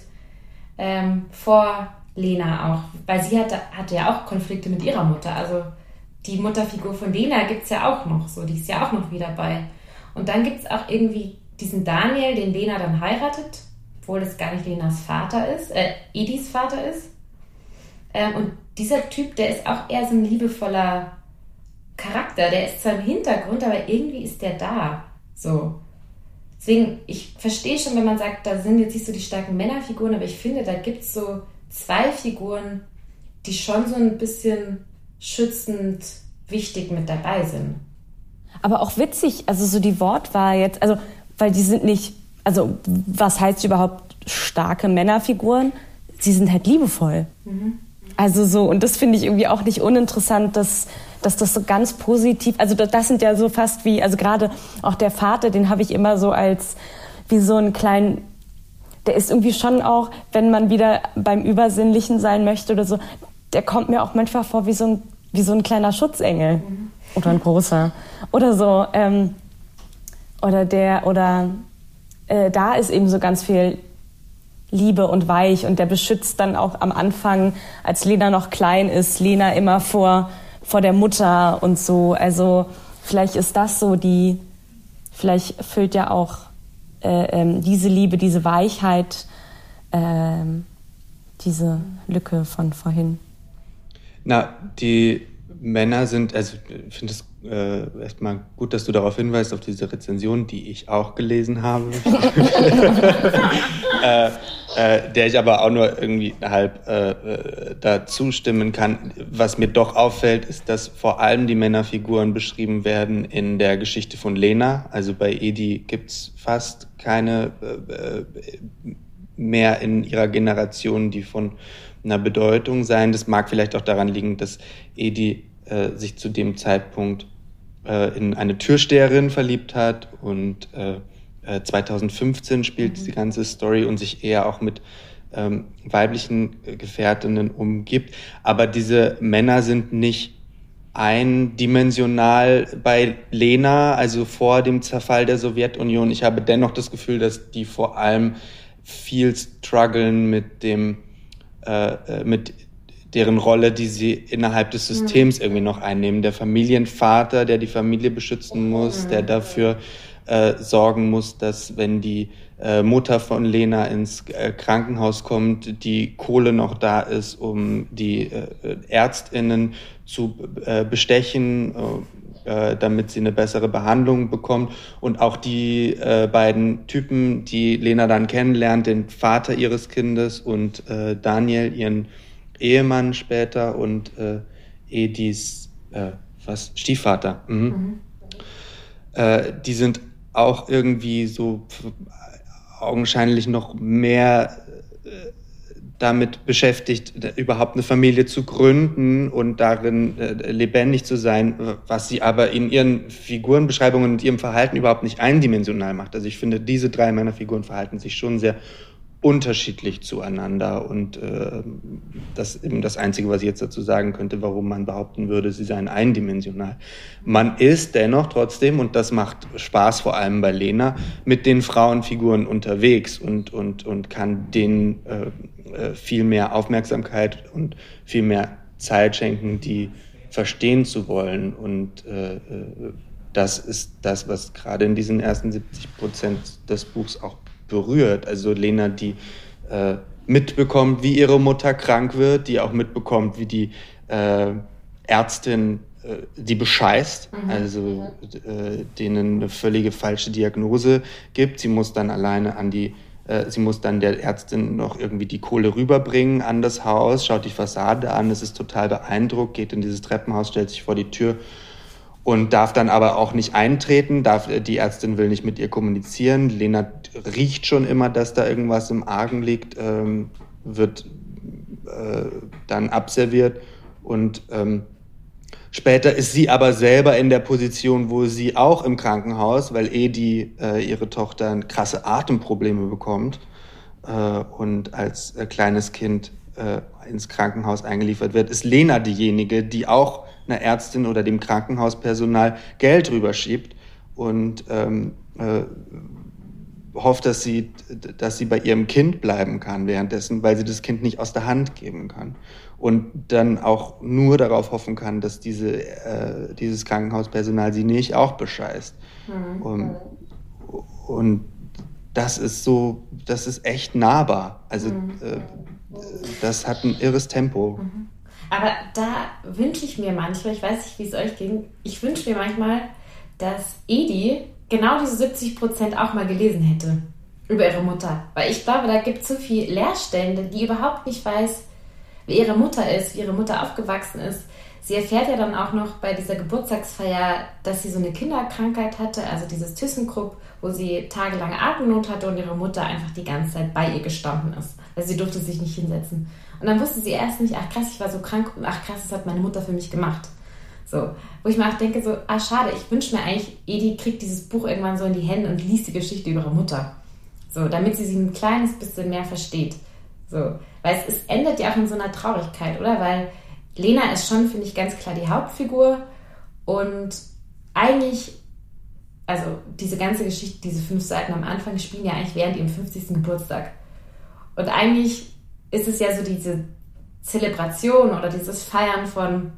ähm, vor Lena auch, weil sie hatte, hatte ja auch Konflikte mit ihrer Mutter. Also die Mutterfigur von Lena gibt es ja auch noch so, die ist ja auch noch wieder bei. Und dann gibt es auch irgendwie diesen Daniel, den Lena dann heiratet, obwohl es gar nicht Lenas Vater ist, äh, Edis Vater ist. Ähm, und dieser Typ, der ist auch eher so ein liebevoller Charakter. Der ist zwar im Hintergrund, aber irgendwie ist der da. So. Deswegen, ich verstehe schon, wenn man sagt, da sind jetzt nicht so die starken Männerfiguren, aber ich finde, da gibt es so zwei Figuren, die schon so ein bisschen schützend wichtig mit dabei sind.
Aber auch witzig, also so die Wortwahl jetzt, also, weil die sind nicht, also was heißt überhaupt starke Männerfiguren? Sie sind halt liebevoll. Mhm. Also so, und das finde ich irgendwie auch nicht uninteressant, dass dass das so ganz positiv, also das sind ja so fast wie, also gerade auch der Vater, den habe ich immer so als wie so einen kleinen, der ist irgendwie schon auch, wenn man wieder beim Übersinnlichen sein möchte oder so, der kommt mir auch manchmal vor wie so ein, wie so ein kleiner Schutzengel mhm. oder ein großer oder so. Ähm, oder der, oder äh, da ist eben so ganz viel Liebe und weich und der beschützt dann auch am Anfang, als Lena noch klein ist, Lena immer vor vor der Mutter und so. Also vielleicht ist das so die, vielleicht füllt ja auch äh, ähm, diese Liebe, diese Weichheit, äh, diese Lücke von vorhin.
Na, die Männer sind, also ich finde es äh, erstmal gut, dass du darauf hinweist, auf diese Rezension, die ich auch gelesen habe. äh, äh, der ich aber auch nur irgendwie halb äh, äh, dazu stimmen kann. Was mir doch auffällt, ist, dass vor allem die Männerfiguren beschrieben werden in der Geschichte von Lena. Also bei Edi gibt's fast keine äh, äh, mehr in ihrer Generation, die von einer Bedeutung sein. Das mag vielleicht auch daran liegen, dass Edi sich zu dem Zeitpunkt äh, in eine Türsteherin verliebt hat und äh, 2015 äh, spielt mhm. die ganze Story und sich eher auch mit ähm, weiblichen Gefährtinnen umgibt. Aber diese Männer sind nicht eindimensional bei Lena, also vor dem Zerfall der Sowjetunion. Ich habe dennoch das Gefühl, dass die vor allem viel strugglen mit dem, äh, äh mit deren Rolle, die sie innerhalb des Systems mhm. irgendwie noch einnehmen. Der Familienvater, der die Familie beschützen muss, mhm. der dafür äh, sorgen muss, dass wenn die äh, Mutter von Lena ins äh, Krankenhaus kommt, die Kohle noch da ist, um die äh, Ärztinnen zu äh, bestechen, äh, damit sie eine bessere Behandlung bekommt. Und auch die äh, beiden Typen, die Lena dann kennenlernt, den Vater ihres Kindes und äh, Daniel, ihren Ehemann später und äh, Edis äh, was Stiefvater. Mhm. Mhm. Äh, die sind auch irgendwie so augenscheinlich noch mehr äh, damit beschäftigt, überhaupt eine Familie zu gründen und darin äh, lebendig zu sein, was sie aber in ihren Figurenbeschreibungen und ihrem Verhalten überhaupt nicht eindimensional macht. Also ich finde, diese drei meiner Figuren verhalten sich schon sehr unterschiedlich zueinander. Und äh, das ist eben das Einzige, was ich jetzt dazu sagen könnte, warum man behaupten würde, sie seien eindimensional. Man ist dennoch trotzdem, und das macht Spaß vor allem bei Lena, mit den Frauenfiguren unterwegs und, und, und kann denen äh, äh viel mehr Aufmerksamkeit und viel mehr Zeit schenken, die verstehen zu wollen. Und äh, äh das ist das, was gerade in diesen ersten 70 Prozent des Buchs auch berührt. Also Lena, die äh, mitbekommt, wie ihre Mutter krank wird, die auch mitbekommt, wie die äh, Ärztin äh, die bescheißt, mhm. also äh, denen eine völlige falsche Diagnose gibt. Sie muss dann alleine an die äh, Sie muss dann der Ärztin noch irgendwie die Kohle rüberbringen an das Haus, schaut die Fassade an, es ist total beeindruckt, geht in dieses Treppenhaus, stellt sich vor die Tür und darf dann aber auch nicht eintreten, darf, die Ärztin will nicht mit ihr kommunizieren. Lena riecht schon immer, dass da irgendwas im Argen liegt, ähm, wird äh, dann abserviert. Und ähm, Später ist sie aber selber in der Position, wo sie auch im Krankenhaus, weil Edi, äh, ihre Tochter, krasse Atemprobleme bekommt äh, und als äh, kleines Kind äh, ins Krankenhaus eingeliefert wird, ist Lena diejenige, die auch einer Ärztin oder dem Krankenhauspersonal Geld rüberschiebt. Und ähm, äh, hofft, dass sie, dass sie bei ihrem Kind bleiben kann währenddessen, weil sie das Kind nicht aus der Hand geben kann. Und dann auch nur darauf hoffen kann, dass diese, äh, dieses Krankenhauspersonal sie nicht auch bescheißt. Mhm. Und, und das ist so, das ist echt nahbar. Also mhm. äh, das hat ein irres Tempo. Mhm.
Aber da wünsche ich mir manchmal, ich weiß nicht, wie es euch ging, ich wünsche mir manchmal, dass Edi genau diese 70 Prozent auch mal gelesen hätte über ihre Mutter. Weil ich glaube, da gibt es so viele Lehrstellen, die überhaupt nicht weiß, wie ihre Mutter ist, wie ihre Mutter aufgewachsen ist. Sie erfährt ja dann auch noch bei dieser Geburtstagsfeier, dass sie so eine Kinderkrankheit hatte, also dieses ThyssenKrupp, wo sie tagelange Atemnot hatte und ihre Mutter einfach die ganze Zeit bei ihr gestanden ist. Also sie durfte sich nicht hinsetzen. Und dann wusste sie erst nicht, ach krass, ich war so krank und ach krass, das hat meine Mutter für mich gemacht. So, wo ich mir auch denke, so, ah schade, ich wünsche mir eigentlich, Edi kriegt dieses Buch irgendwann so in die Hände und liest die Geschichte über ihre Mutter. So, damit sie sie ein kleines bisschen mehr versteht. So, weil es, es endet ja auch in so einer Traurigkeit, oder? Weil Lena ist schon, finde ich, ganz klar die Hauptfigur und eigentlich, also diese ganze Geschichte, diese fünf Seiten am Anfang spielen ja eigentlich während ihrem 50. Geburtstag. Und eigentlich ist es ja so diese Zelebration oder dieses Feiern von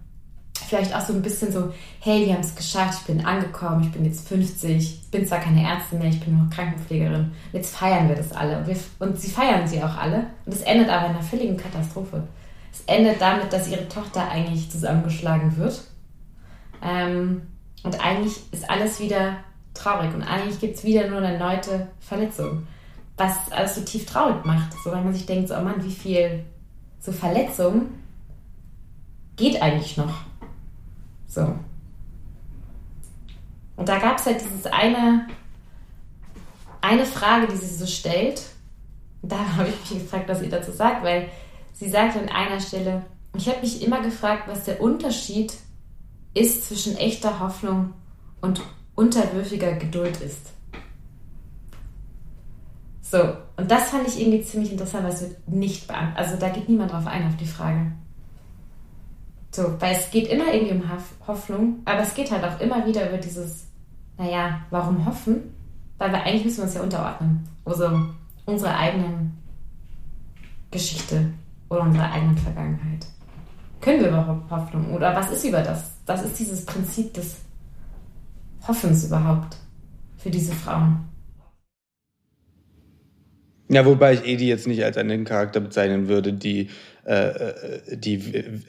vielleicht auch so ein bisschen so, hey, wir haben es geschafft, ich bin angekommen, ich bin jetzt 50, ich bin zwar keine Ärztin mehr, ich bin nur Krankenpflegerin. Jetzt feiern wir das alle. Und, wir, und sie feiern sie auch alle. Und es endet aber in einer völligen Katastrophe. Es endet damit, dass ihre Tochter eigentlich zusammengeschlagen wird. Ähm, und eigentlich ist alles wieder traurig und eigentlich gibt es wieder nur eine erneute Verletzung was alles so tief traurig macht. So, weil man sich denkt, so, oh Mann, wie viel so Verletzung geht eigentlich noch? So. Und da gab es halt dieses eine, eine Frage, die sie so stellt. Da habe ich mich gefragt, was ihr dazu sagt, weil sie sagt an einer Stelle, ich habe mich immer gefragt, was der Unterschied ist zwischen echter Hoffnung und unterwürfiger Geduld ist. So, und das fand ich irgendwie ziemlich interessant, weil es wird nicht beantwortet. Also da geht niemand drauf ein, auf die Frage. So, weil es geht immer irgendwie um Hoffnung, aber es geht halt auch immer wieder über dieses, naja, warum hoffen? Weil wir eigentlich müssen wir uns ja unterordnen. Also unsere eigenen Geschichte oder unsere eigenen Vergangenheit. Können wir überhaupt Hoffnung? Oder was ist über das? Was ist dieses Prinzip des Hoffens überhaupt für diese Frauen?
Ja, wobei ich Edi jetzt nicht als einen Charakter bezeichnen würde, die, die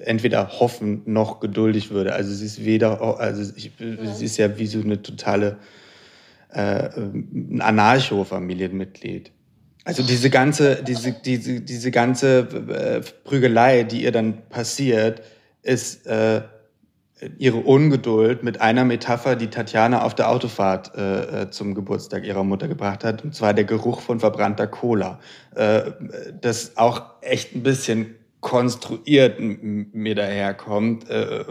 entweder hoffen noch geduldig würde. Also sie ist weder, also ich, sie ist ja wie so eine totale äh, ein Anarcho-Familienmitglied. Also diese ganze, diese, diese, diese ganze äh, Prügelei, die ihr dann passiert, ist äh, ihre Ungeduld mit einer Metapher, die Tatjana auf der Autofahrt äh, äh, zum Geburtstag ihrer Mutter gebracht hat, und zwar der Geruch von verbrannter Cola. Äh, das auch echt ein bisschen konstruiert mir daherkommt, äh,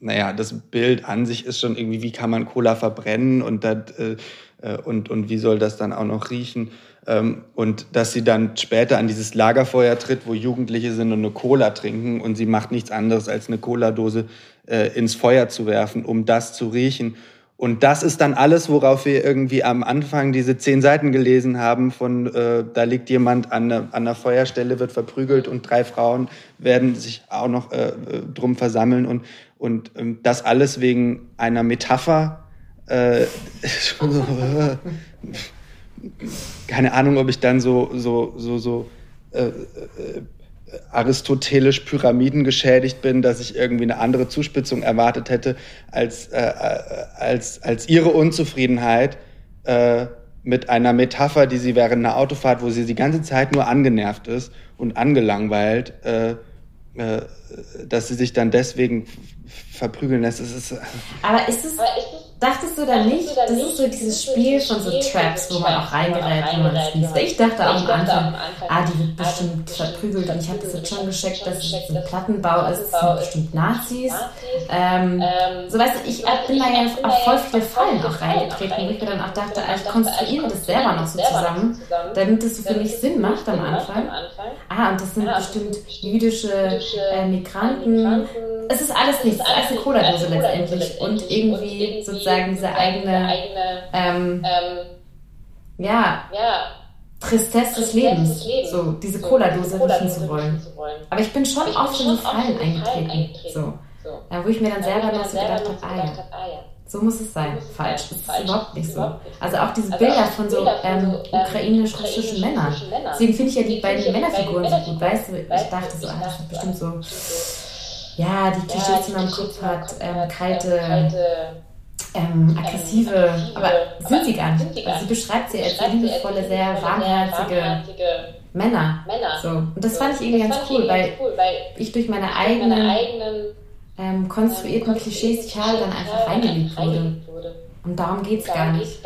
naja, das Bild an sich ist schon irgendwie, wie kann man Cola verbrennen und, das, äh, äh, und, und wie soll das dann auch noch riechen? Ähm, und dass sie dann später an dieses Lagerfeuer tritt, wo Jugendliche sind und eine Cola trinken und sie macht nichts anderes, als eine Cola-Dose äh, ins Feuer zu werfen, um das zu riechen. Und das ist dann alles, worauf wir irgendwie am Anfang diese zehn Seiten gelesen haben von, äh, da liegt jemand an, der, an der Feuerstelle, wird verprügelt und drei Frauen werden sich auch noch äh, drum versammeln und, und ähm, das alles wegen einer Metapher. Äh, so, äh, keine Ahnung, ob ich dann so, so, so, so äh, äh, aristotelisch Pyramiden geschädigt bin, dass ich irgendwie eine andere Zuspitzung erwartet hätte als, äh, als, als ihre Unzufriedenheit äh, mit einer Metapher, die sie während einer Autofahrt, wo sie die ganze Zeit nur angenervt ist und angelangweilt, äh, äh, dass sie sich dann deswegen verprügeln lässt. Es ist,
aber ist es, Dachtest du da nicht, das ist so dieses Spiel von so Traps, wo man auch reingerät, wenn man es liest. Ich dachte auch am Anfang, ah, die wird bestimmt verprügelt. Und ich habe das jetzt schon gescheckt, dass es ein Plattenbau ist. Das sind bestimmt Nazis. Ähm, so weißt du, ich bin da ja auf voll viele Fallen auch reingetreten, wo ich mir dann auch dachte, ah, ich konstruiere das selber noch so zusammen, damit es so für mich Sinn macht am Anfang. Ah, und das sind bestimmt jüdische äh, Migranten. Es ist alles nichts, eine Cola-Dose letztendlich. Und irgendwie sozusagen diese eigene, ähm, ähm, ja, Tristesse des Lebens, so diese Cola-Dose riechen zu wollen. Aber ich bin schon oft in so Fallen eingetreten, so. Wo ich mir dann selber noch so gedacht habe, ah ja, so muss es sein. Falsch. Das ist überhaupt nicht so. Also auch diese Bilder von so ähm, ukrainisch-russischen Männern. Deswegen finde ich ja die beiden Männerfiguren so gut. Weißt du, ich dachte so, ah, das ist bestimmt so, ja, die Klischees, die man im Kopf hat, ähm, kalte, ähm, aggressive, aber sind sie gar nicht. Also sie beschreibt sie als liebevolle, sehr warmherzige Männer. So. Und das fand ich irgendwie ganz cool, weil ich durch meine eigenen ähm, konstruierten Klischees total dann einfach reingelegt wurde. Und darum geht es gar nicht.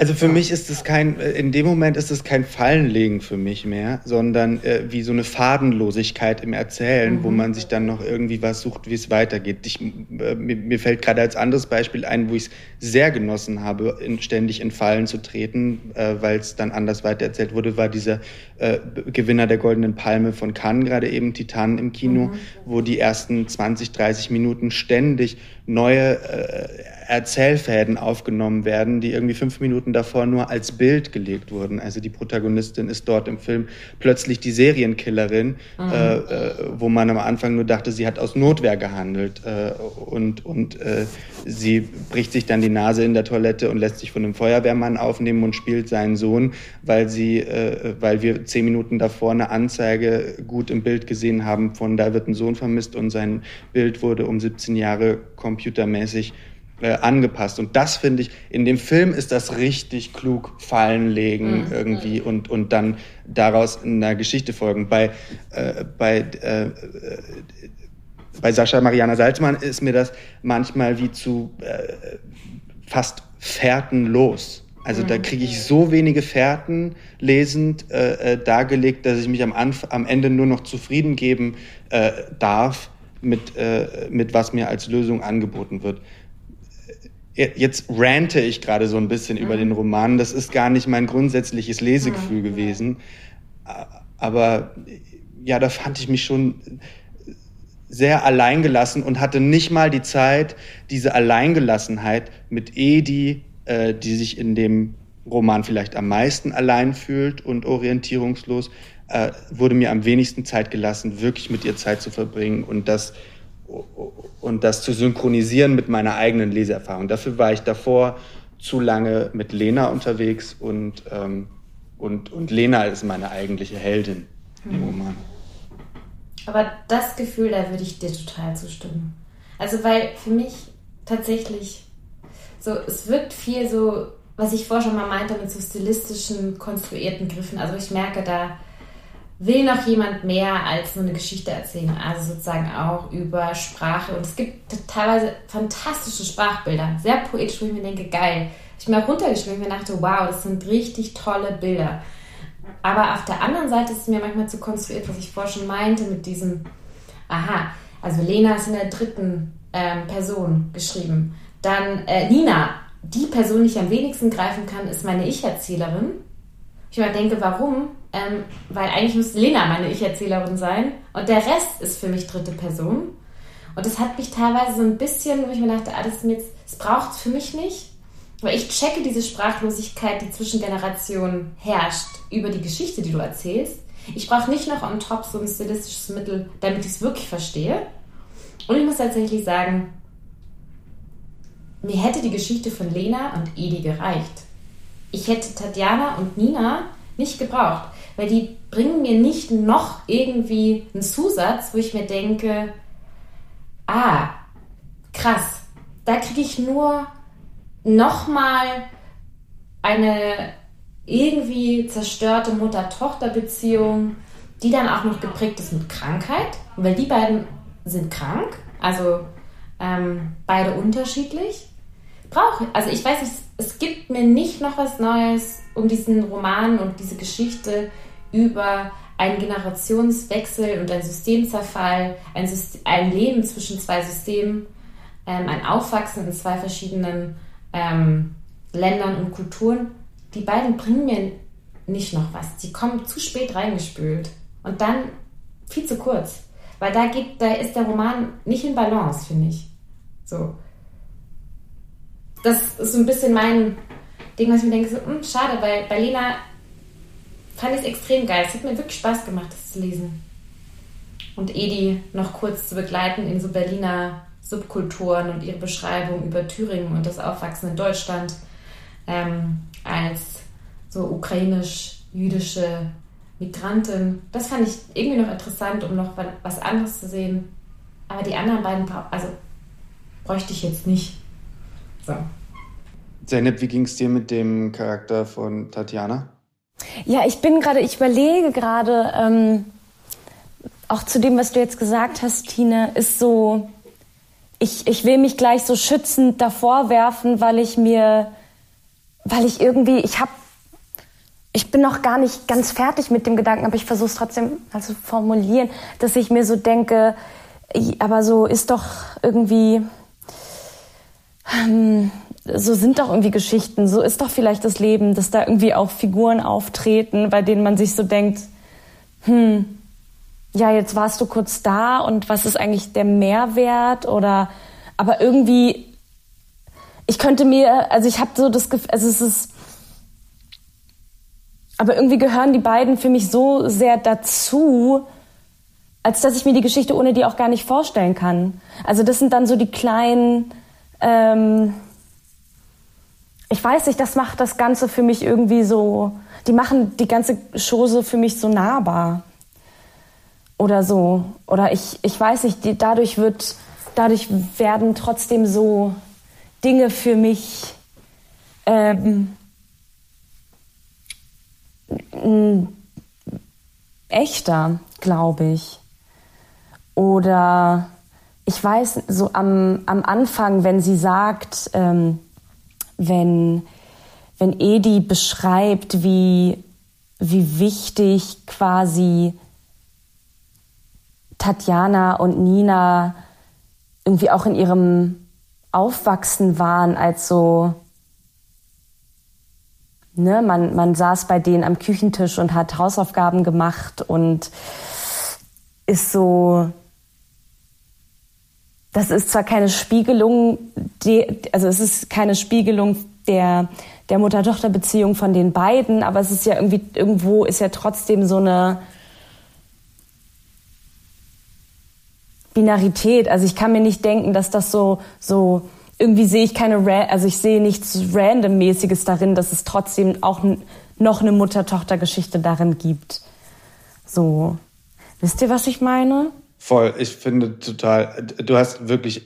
Also für mich ist es kein, äh, in dem Moment ist es kein Fallenlegen für mich mehr, sondern äh, wie so eine Fadenlosigkeit im Erzählen, mhm. wo man sich dann noch irgendwie was sucht, wie es weitergeht. Ich, äh, mir, mir, fällt gerade als anderes Beispiel ein, wo ich es sehr genossen habe, in, ständig in Fallen zu treten, äh, weil es dann anders weitererzählt wurde, war dieser äh, Gewinner der Goldenen Palme von Cannes, gerade eben Titan im Kino, mhm. wo die ersten 20, 30 Minuten ständig neue äh, Erzählfäden aufgenommen werden, die irgendwie fünf Minuten davor nur als Bild gelegt wurden. Also die Protagonistin ist dort im Film plötzlich die Serienkillerin, mhm. äh, äh, wo man am Anfang nur dachte, sie hat aus Notwehr gehandelt äh, und, und äh, sie bricht sich dann die Nase in der Toilette und lässt sich von einem Feuerwehrmann aufnehmen und spielt seinen Sohn, weil sie, äh, weil wir zehn Minuten davor eine Anzeige gut im Bild gesehen haben von da wird ein Sohn vermisst und sein Bild wurde um 17 Jahre computermäßig äh, angepasst. Und das finde ich, in dem Film ist das richtig klug fallen legen mhm. irgendwie und, und dann daraus in einer Geschichte folgen. Bei, äh, bei, äh, bei Sascha Mariana Salzmann ist mir das manchmal wie zu äh, fast fährtenlos. Also da mhm. kriege ich so wenige Fährten lesend äh, dargelegt, dass ich mich am, Anf am Ende nur noch zufrieden geben darf mit, äh, mit was mir als Lösung angeboten wird jetzt rante ich gerade so ein bisschen mhm. über den Roman. Das ist gar nicht mein grundsätzliches Lesegefühl mhm. gewesen. Aber ja, da fand ich mich schon sehr alleingelassen und hatte nicht mal die Zeit, diese Alleingelassenheit mit Edi, äh, die sich in dem Roman vielleicht am meisten allein fühlt und orientierungslos, äh, wurde mir am wenigsten Zeit gelassen, wirklich mit ihr Zeit zu verbringen und das und das zu synchronisieren mit meiner eigenen Leseerfahrung. Dafür war ich davor zu lange mit Lena unterwegs und, ähm, und, und Lena ist meine eigentliche Heldin im hm. Roman.
Aber das Gefühl, da würde ich dir total zustimmen. Also, weil für mich tatsächlich so, es wirkt viel so, was ich vorher schon mal meinte, mit so stilistischen, konstruierten Griffen. Also, ich merke, da will noch jemand mehr als nur eine Geschichte erzählen, also sozusagen auch über Sprache. Und es gibt teilweise fantastische Sprachbilder, sehr poetisch, wo ich mir denke, geil. Ich bin mal runtergeschrieben und mir dachte, wow, das sind richtig tolle Bilder. Aber auf der anderen Seite ist es mir manchmal zu konstruiert, was ich vorher schon meinte, mit diesem, aha, also Lena ist in der dritten ähm, Person geschrieben. Dann äh, Nina, die Person, die ich am wenigsten greifen kann, ist meine Ich-Erzählerin. Ich immer denke, warum? Ähm, weil eigentlich müsste Lena meine Ich-Erzählerin sein und der Rest ist für mich dritte Person. Und das hat mich teilweise so ein bisschen, wo ich mir dachte, ah, das, das braucht es für mich nicht. Weil ich checke diese Sprachlosigkeit, die zwischen Generationen herrscht, über die Geschichte, die du erzählst. Ich brauche nicht noch on top so ein stilistisches Mittel, damit ich es wirklich verstehe. Und ich muss tatsächlich sagen, mir hätte die Geschichte von Lena und Edi gereicht. Ich hätte Tatjana und Nina nicht gebraucht, weil die bringen mir nicht noch irgendwie einen Zusatz, wo ich mir denke, ah, krass, da kriege ich nur nochmal eine irgendwie zerstörte Mutter-Tochter-Beziehung, die dann auch noch geprägt ist mit Krankheit, weil die beiden sind krank, also ähm, beide unterschiedlich. Brauche, also ich weiß nicht, es gibt mir nicht noch was Neues um diesen Roman und diese Geschichte über einen Generationswechsel und einen Systemzerfall, ein, System, ein Leben zwischen zwei Systemen, ähm, ein Aufwachsen in zwei verschiedenen ähm, Ländern und Kulturen, die beiden bringen mir nicht noch was. Die kommen zu spät reingespült und dann viel zu kurz. Weil da, geht, da ist der Roman nicht in Balance, finde ich. So. Das ist so ein bisschen mein Ding, was ich mir denke, so, mh, hm, schade, weil bei Lena fand ich es extrem geil. Es hat mir wirklich Spaß gemacht, das zu lesen. Und Edi noch kurz zu begleiten in so Berliner Subkulturen und ihre Beschreibung über Thüringen und das Aufwachsen in Deutschland ähm, als so ukrainisch-jüdische Migrantin. Das fand ich irgendwie noch interessant, um noch was anderes zu sehen. Aber die anderen beiden, also bräuchte ich jetzt nicht. So.
Zeynep, wie ging es dir mit dem Charakter von Tatjana?
Ja, ich bin gerade, ich überlege gerade, ähm, auch zu dem, was du jetzt gesagt hast, Tine, ist so, ich, ich will mich gleich so schützend davor werfen, weil ich mir, weil ich irgendwie, ich habe, ich bin noch gar nicht ganz fertig mit dem Gedanken, aber ich versuche es trotzdem also formulieren, dass ich mir so denke, aber so ist doch irgendwie, so sind doch irgendwie Geschichten, so ist doch vielleicht das Leben, dass da irgendwie auch Figuren auftreten, bei denen man sich so denkt, hm, ja, jetzt warst du kurz da und was ist eigentlich der Mehrwert oder aber irgendwie ich könnte mir also ich habe so das Gefühl also es ist aber irgendwie gehören die beiden für mich so sehr dazu, als dass ich mir die Geschichte ohne die auch gar nicht vorstellen kann. Also das sind dann so die kleinen ähm, ich weiß nicht, das macht das Ganze für mich irgendwie so, die machen die ganze Chose für mich so nahbar oder so. Oder ich, ich weiß nicht, die, dadurch wird, dadurch werden trotzdem so Dinge für mich ähm, echter, glaube ich. Oder ich weiß, so am, am Anfang, wenn sie sagt, ähm, wenn, wenn Edi beschreibt, wie, wie wichtig quasi Tatjana und Nina irgendwie auch in ihrem Aufwachsen waren als so, ne, man, man saß bei denen am Küchentisch und hat Hausaufgaben gemacht und ist so, das ist zwar keine Spiegelung, also es ist keine Spiegelung der, der Mutter-Tochter-Beziehung von den beiden, aber es ist ja irgendwie, irgendwo ist ja trotzdem so eine, Binarität. Also ich kann mir nicht denken, dass das so, so, irgendwie sehe ich keine, also ich sehe nichts Random-mäßiges darin, dass es trotzdem auch noch eine Mutter-Tochter-Geschichte darin gibt. So. Wisst ihr, was ich meine?
Voll. Ich finde total, du hast wirklich,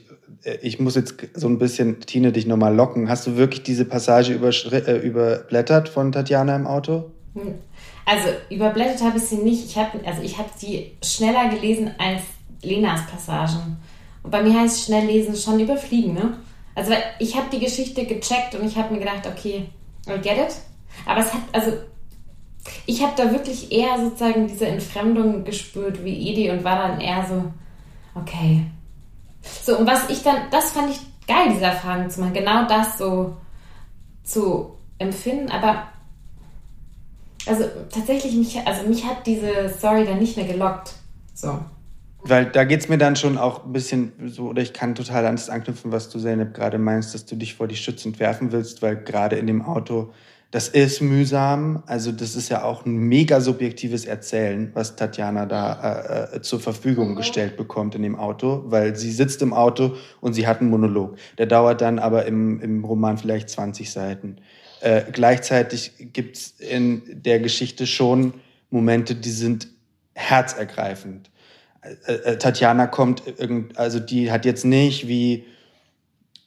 ich muss jetzt so ein bisschen, Tine, dich nochmal locken. Hast du wirklich diese Passage äh, überblättert von Tatjana im Auto?
Hm. Also überblättert habe ich sie nicht. Ich habe also ich sie schneller gelesen als Lenas Passagen. Und bei mir heißt schnell lesen schon überfliegen, ne? Also ich habe die Geschichte gecheckt und ich habe mir gedacht, okay, I get it. Aber es hat, also ich habe da wirklich eher sozusagen diese Entfremdung gespürt wie Edi und war dann eher so, okay, So, und was ich dann, das fand ich geil, diese Erfahrung zu machen, genau das so zu empfinden, aber also tatsächlich, mich, also mich hat diese Story dann nicht mehr gelockt. So.
Weil da geht es mir dann schon auch ein bisschen so, oder ich kann total an das anknüpfen, was du, Zeynep, gerade meinst, dass du dich vor die schützend werfen willst, weil gerade in dem Auto, das ist mühsam. Also das ist ja auch ein mega subjektives Erzählen, was Tatjana da äh, äh zur Verfügung gestellt bekommt in dem Auto, weil sie sitzt im Auto und sie hat einen Monolog. Der dauert dann aber im, im Roman vielleicht 20 Seiten. Äh, gleichzeitig gibt's in der Geschichte schon Momente, die sind herzergreifend äh, äh, Tatjana kommt, also die hat jetzt nicht wie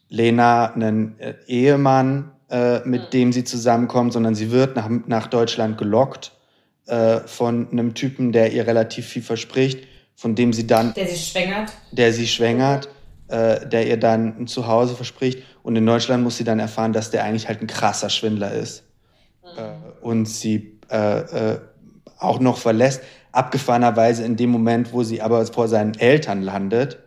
Lena einen äh, Ehemann, äh, mit mhm. dem sie zusammenkommt, sondern sie wird nach, nach Deutschland gelockt äh, von einem Typen, der ihr relativ viel verspricht, von dem sie dann...
Der sie schwängert.
Der sie schwängert, äh, der ihr dann ein Zuhause verspricht. Und in Deutschland muss sie dann erfahren, dass der eigentlich halt ein krasser Schwindler ist. Mhm. und sie auch noch verlässt abgefahrenerweise in dem Moment, wo sie aber vor seinen Eltern landet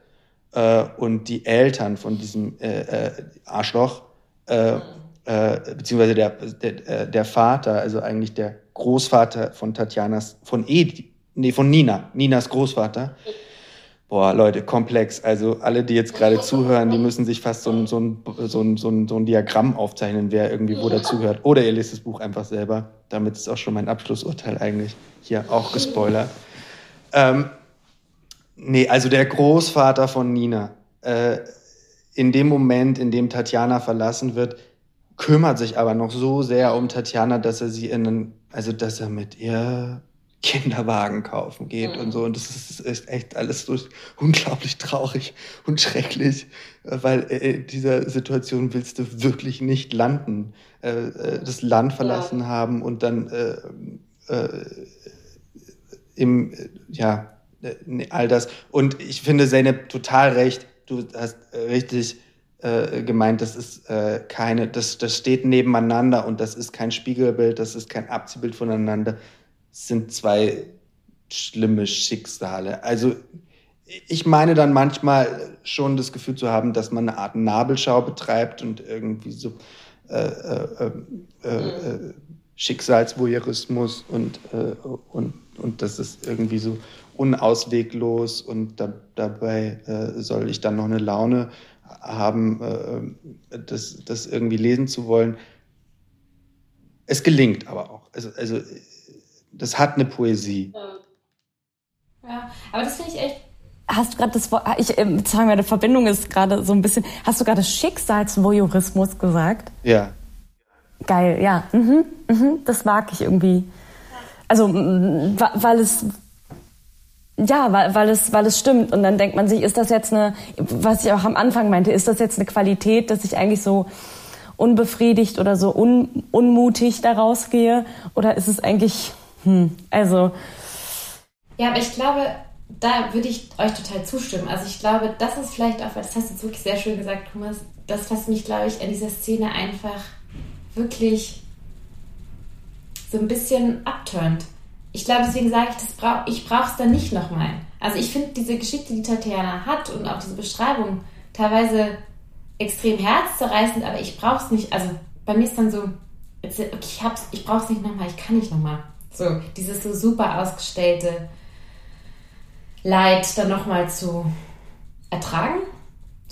äh, und die Eltern von diesem äh, äh, Arschloch, äh, äh, beziehungsweise der, der, äh, der Vater, also eigentlich der Großvater von Tatjanas, von Edi, nee, von Nina, Ninas Großvater, Boah, Leute, komplex. Also alle, die jetzt gerade zuhören, die müssen sich fast so ein, so ein, so ein, so ein, so ein Diagramm aufzeichnen, wer irgendwie wo dazuhört. Oder ihr lest das Buch einfach selber. Damit ist auch schon mein Abschlussurteil eigentlich hier auch gespoilert. Ähm, nee, also der Großvater von Nina. Äh, in dem Moment, in dem Tatjana verlassen wird, kümmert sich aber noch so sehr um Tatjana, dass er sie in einen, also dass er mit ihr Kinderwagen kaufen geht mhm. und so. Und das ist, ist echt alles so unglaublich traurig und schrecklich, weil äh, in dieser Situation willst du wirklich nicht landen, äh, äh das Land verlassen ja. haben und dann äh, äh, im, ja, äh, all das. Und ich finde Zeynep total recht. Du hast richtig äh, gemeint, das ist äh, keine, das, das steht nebeneinander und das ist kein Spiegelbild, das ist kein Abziehbild voneinander sind zwei schlimme Schicksale. Also ich meine dann manchmal schon das Gefühl zu haben, dass man eine Art Nabelschau betreibt und irgendwie so äh, äh, äh, äh Schicksalsvoyeurismus und, äh, und, und das ist irgendwie so unausweglos und da, dabei soll ich dann noch eine Laune haben, das, das irgendwie lesen zu wollen. Es gelingt aber auch. Also, also das hat eine Poesie.
Ja, aber das finde ich echt.
Hast du gerade das Wort, ich, äh, sagen meine Verbindung ist gerade so ein bisschen, hast du gerade Schicksalsvoyeurismus gesagt?
Ja.
Geil, ja. Mhm, mhm, das mag ich irgendwie. Also, weil es, ja, weil, weil, es, weil es stimmt. Und dann denkt man sich, ist das jetzt eine, was ich auch am Anfang meinte, ist das jetzt eine Qualität, dass ich eigentlich so unbefriedigt oder so un, unmutig daraus gehe? Oder ist es eigentlich hm, also.
Ja, aber ich glaube, da würde ich euch total zustimmen. Also ich glaube, das ist vielleicht auch, das hast du jetzt wirklich sehr schön gesagt, Thomas, das, was mich, glaube ich, an dieser Szene einfach wirklich so ein bisschen abturnt. Ich glaube, deswegen sage ich, das brauch, ich brauche es dann nicht nochmal. Also ich finde diese Geschichte, die Tatjana hat und auch diese Beschreibung teilweise extrem herzzerreißend, aber ich brauche es nicht. Also bei mir ist dann so, okay, ich, ich brauche es nicht nochmal, ich kann nicht nochmal. So, dieses so super ausgestellte Leid dann nochmal zu ertragen.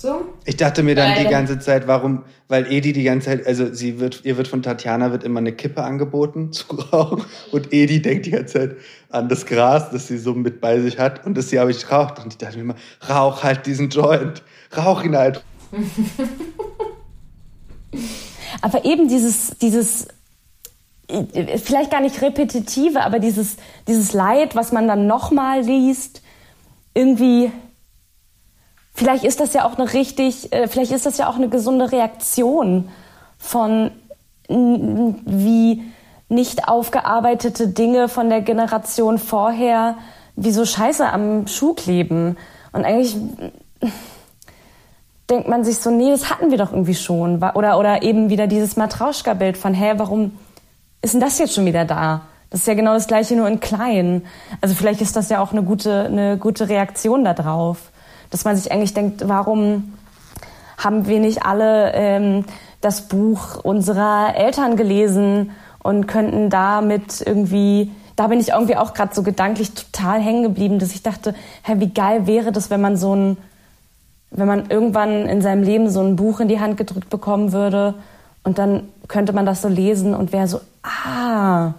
So.
Ich dachte mir dann weil die ganze Zeit, warum, weil Edi die ganze Zeit, also sie wird, ihr wird von Tatjana wird immer eine Kippe angeboten zu rauchen und Edi denkt die ganze Zeit an das Gras, das sie so mit bei sich hat und das sie aber nicht raucht und ich dachte mir immer, rauch halt diesen Joint, rauch ihn halt.
aber eben dieses, dieses vielleicht gar nicht repetitive, aber dieses, dieses Leid, was man dann nochmal liest, irgendwie, vielleicht ist das ja auch eine richtig, äh, vielleicht ist das ja auch eine gesunde Reaktion von wie nicht aufgearbeitete Dinge von der Generation vorher wie so Scheiße am Schuh kleben. Und eigentlich denkt man sich so, nee, das hatten wir doch irgendwie schon. Oder, oder eben wieder dieses Matrauschka-Bild von, hä, warum, ist denn das jetzt schon wieder da? Das ist ja genau das gleiche, nur in klein. Also vielleicht ist das ja auch eine gute, eine gute Reaktion darauf. Dass man sich eigentlich denkt, warum haben wir nicht alle ähm, das Buch unserer Eltern gelesen und könnten damit irgendwie, da bin ich irgendwie auch gerade so gedanklich total hängen geblieben, dass ich dachte, hä, wie geil wäre das, wenn man so ein, wenn man irgendwann in seinem Leben so ein Buch in die Hand gedrückt bekommen würde und dann könnte man das so lesen und wäre so, ah,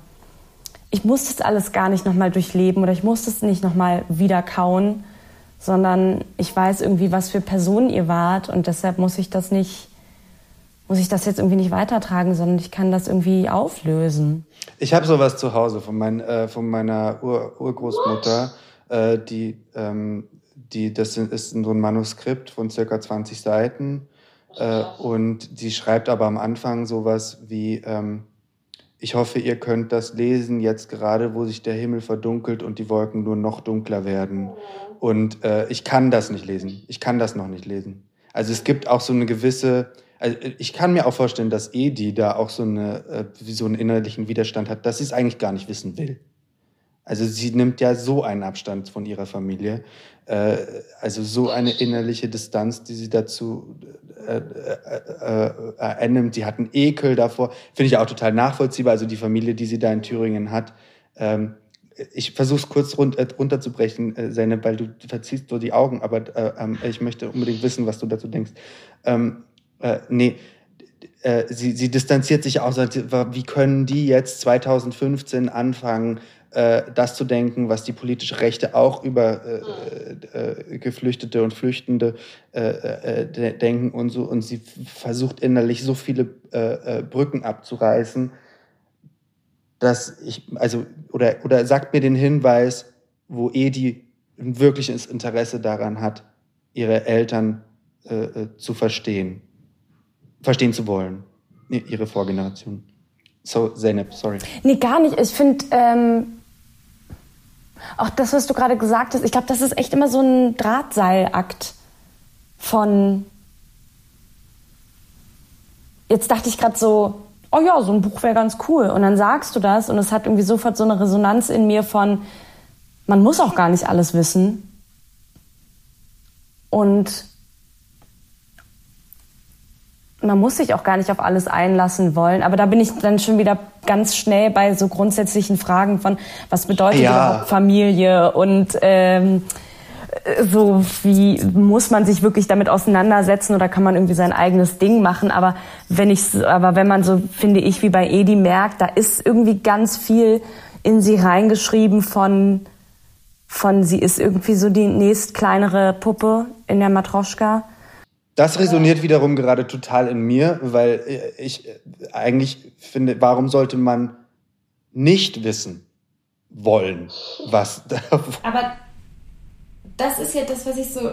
ich muss das alles gar nicht nochmal durchleben oder ich muss das nicht nochmal wieder kauen, sondern ich weiß irgendwie, was für Personen ihr wart und deshalb muss ich das nicht, muss ich das jetzt irgendwie nicht weitertragen, sondern ich kann das irgendwie auflösen.
Ich habe sowas zu Hause von, mein, äh, von meiner Ur Urgroßmutter, äh, die, ähm, die, das ist so ein Manuskript von circa 20 Seiten äh, und sie schreibt aber am Anfang sowas wie, ähm, ich hoffe, ihr könnt das lesen jetzt gerade, wo sich der Himmel verdunkelt und die Wolken nur noch dunkler werden. Und äh, ich kann das nicht lesen. Ich kann das noch nicht lesen. Also es gibt auch so eine gewisse, also ich kann mir auch vorstellen, dass Edi da auch so eine, äh, so einen innerlichen Widerstand hat, dass sie es eigentlich gar nicht wissen will. Also sie nimmt ja so einen Abstand von ihrer Familie, äh, also so eine innerliche Distanz, die sie dazu äh, äh, äh, ernimmt. Sie hat einen Ekel davor, finde ich auch total nachvollziehbar. Also die Familie, die sie da in Thüringen hat. Ähm, ich versuche es kurz run äh, runterzubrechen, äh, Zeynep, weil du verziehst so die Augen, aber äh, ähm, ich möchte unbedingt wissen, was du dazu denkst. Ähm, äh, nee, äh, sie, sie distanziert sich auch, wie können die jetzt 2015 anfangen, das zu denken, was die politische Rechte auch über äh, äh, Geflüchtete und Flüchtende äh, äh, denken und so. Und sie versucht innerlich so viele Brücken abzureißen, dass ich, also, oder, oder sagt mir den Hinweis, wo Edi ein wirkliches Interesse daran hat, ihre Eltern zu verstehen, verstehen zu wollen, ihre Vorgeneration. So, Zeynep, sorry.
Nee, gar nicht. Ich finde, ähm, auch das, was du gerade gesagt hast, ich glaube, das ist echt immer so ein Drahtseilakt von. Jetzt dachte ich gerade so, oh ja, so ein Buch wäre ganz cool. Und dann sagst du das und es hat irgendwie sofort so eine Resonanz in mir von, man muss auch gar nicht alles wissen. Und man muss sich auch gar nicht auf alles einlassen wollen. Aber da bin ich dann schon wieder ganz schnell bei so grundsätzlichen Fragen von, was bedeutet ja. überhaupt Familie und ähm, so wie muss man sich wirklich damit auseinandersetzen oder kann man irgendwie sein eigenes Ding machen? Aber wenn ich, aber wenn man so finde ich wie bei Edi merkt, da ist irgendwie ganz viel in sie reingeschrieben von von sie ist irgendwie so die nächst kleinere Puppe in der Matroschka
das resoniert wiederum gerade total in mir, weil ich eigentlich finde, warum sollte man nicht wissen wollen, was da.
Aber das ist ja das, was ich so,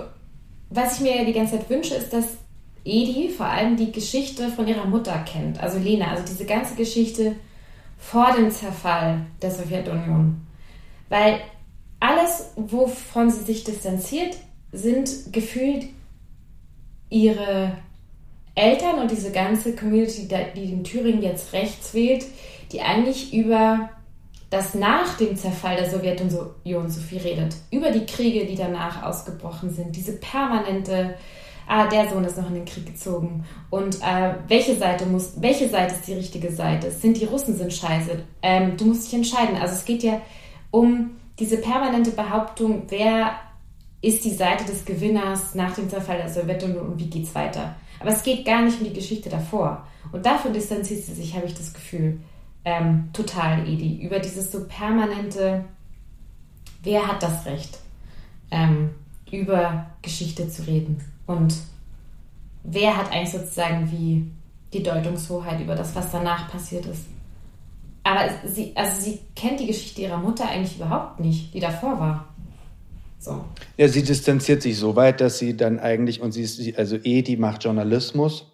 was ich mir ja die ganze Zeit wünsche, ist, dass Edi vor allem die Geschichte von ihrer Mutter kennt, also Lena, also diese ganze Geschichte vor dem Zerfall der Sowjetunion. Weil alles, wovon sie sich distanziert, sind gefühlt ihre Eltern und diese ganze Community, die in Thüringen jetzt rechts wählt, die eigentlich über das nach dem Zerfall der Sowjetunion so viel redet, über die Kriege, die danach ausgebrochen sind, diese permanente, ah, der Sohn ist noch in den Krieg gezogen und äh, welche Seite muss, welche Seite ist die richtige Seite? Sind die Russen sind scheiße? Ähm, du musst dich entscheiden. Also es geht ja um diese permanente Behauptung, wer ist die Seite des Gewinners nach dem Zerfall der Sowjetunion und wie geht's weiter. Aber es geht gar nicht um die Geschichte davor. Und davon distanziert sie sich, habe ich das Gefühl, ähm, total, Edi. Über dieses so permanente, wer hat das Recht, ähm, über Geschichte zu reden? Und wer hat eigentlich sozusagen wie die Deutungshoheit über das, was danach passiert ist? Aber sie, also sie kennt die Geschichte ihrer Mutter eigentlich überhaupt nicht, die davor war. So.
Ja, sie distanziert sich so weit, dass sie dann eigentlich, und sie ist, also die macht Journalismus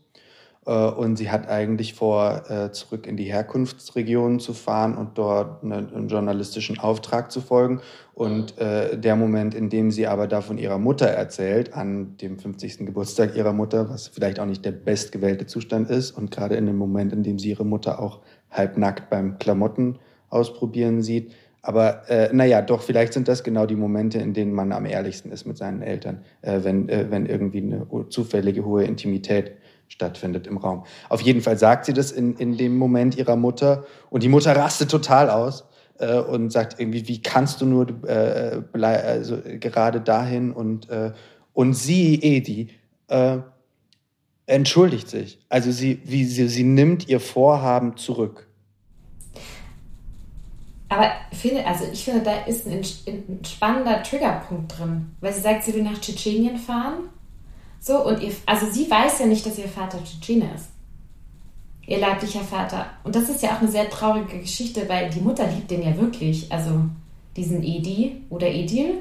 und sie hat eigentlich vor, äh, zurück in die Herkunftsregionen zu fahren und dort eine, einen journalistischen Auftrag zu folgen. Und äh, der Moment, in dem sie aber da von ihrer Mutter erzählt, an dem 50. Geburtstag ihrer Mutter, was vielleicht auch nicht der bestgewählte Zustand ist, und gerade in dem Moment, in dem sie ihre Mutter auch halbnackt beim Klamotten ausprobieren sieht, Aber äh, naja, doch, vielleicht sind das genau die Momente, in denen man am ehrlichsten ist mit seinen Eltern, äh, wenn, äh, wenn irgendwie eine zufällige hohe Intimität stattfindet im Raum. Auf jeden Fall sagt sie das in, in dem Moment ihrer Mutter und die Mutter rastet total aus äh, und sagt irgendwie, wie kannst du nur äh, also gerade dahin und, äh, und sie, Edi, äh, entschuldigt sich. Also sie, wie sie, sie nimmt ihr Vorhaben zurück.
Aber finde, also ich finde, da ist ein, ein spannender Triggerpunkt drin, weil sie sagt, sie will nach Tschetschenien fahren. So, und ihr, also sie weiß ja nicht, dass ihr Vater Tschetschene ist. Ihr leiblicher Vater. Und das ist ja auch eine sehr traurige Geschichte, weil die Mutter liebt den ja wirklich. Also diesen Edi oder Edil.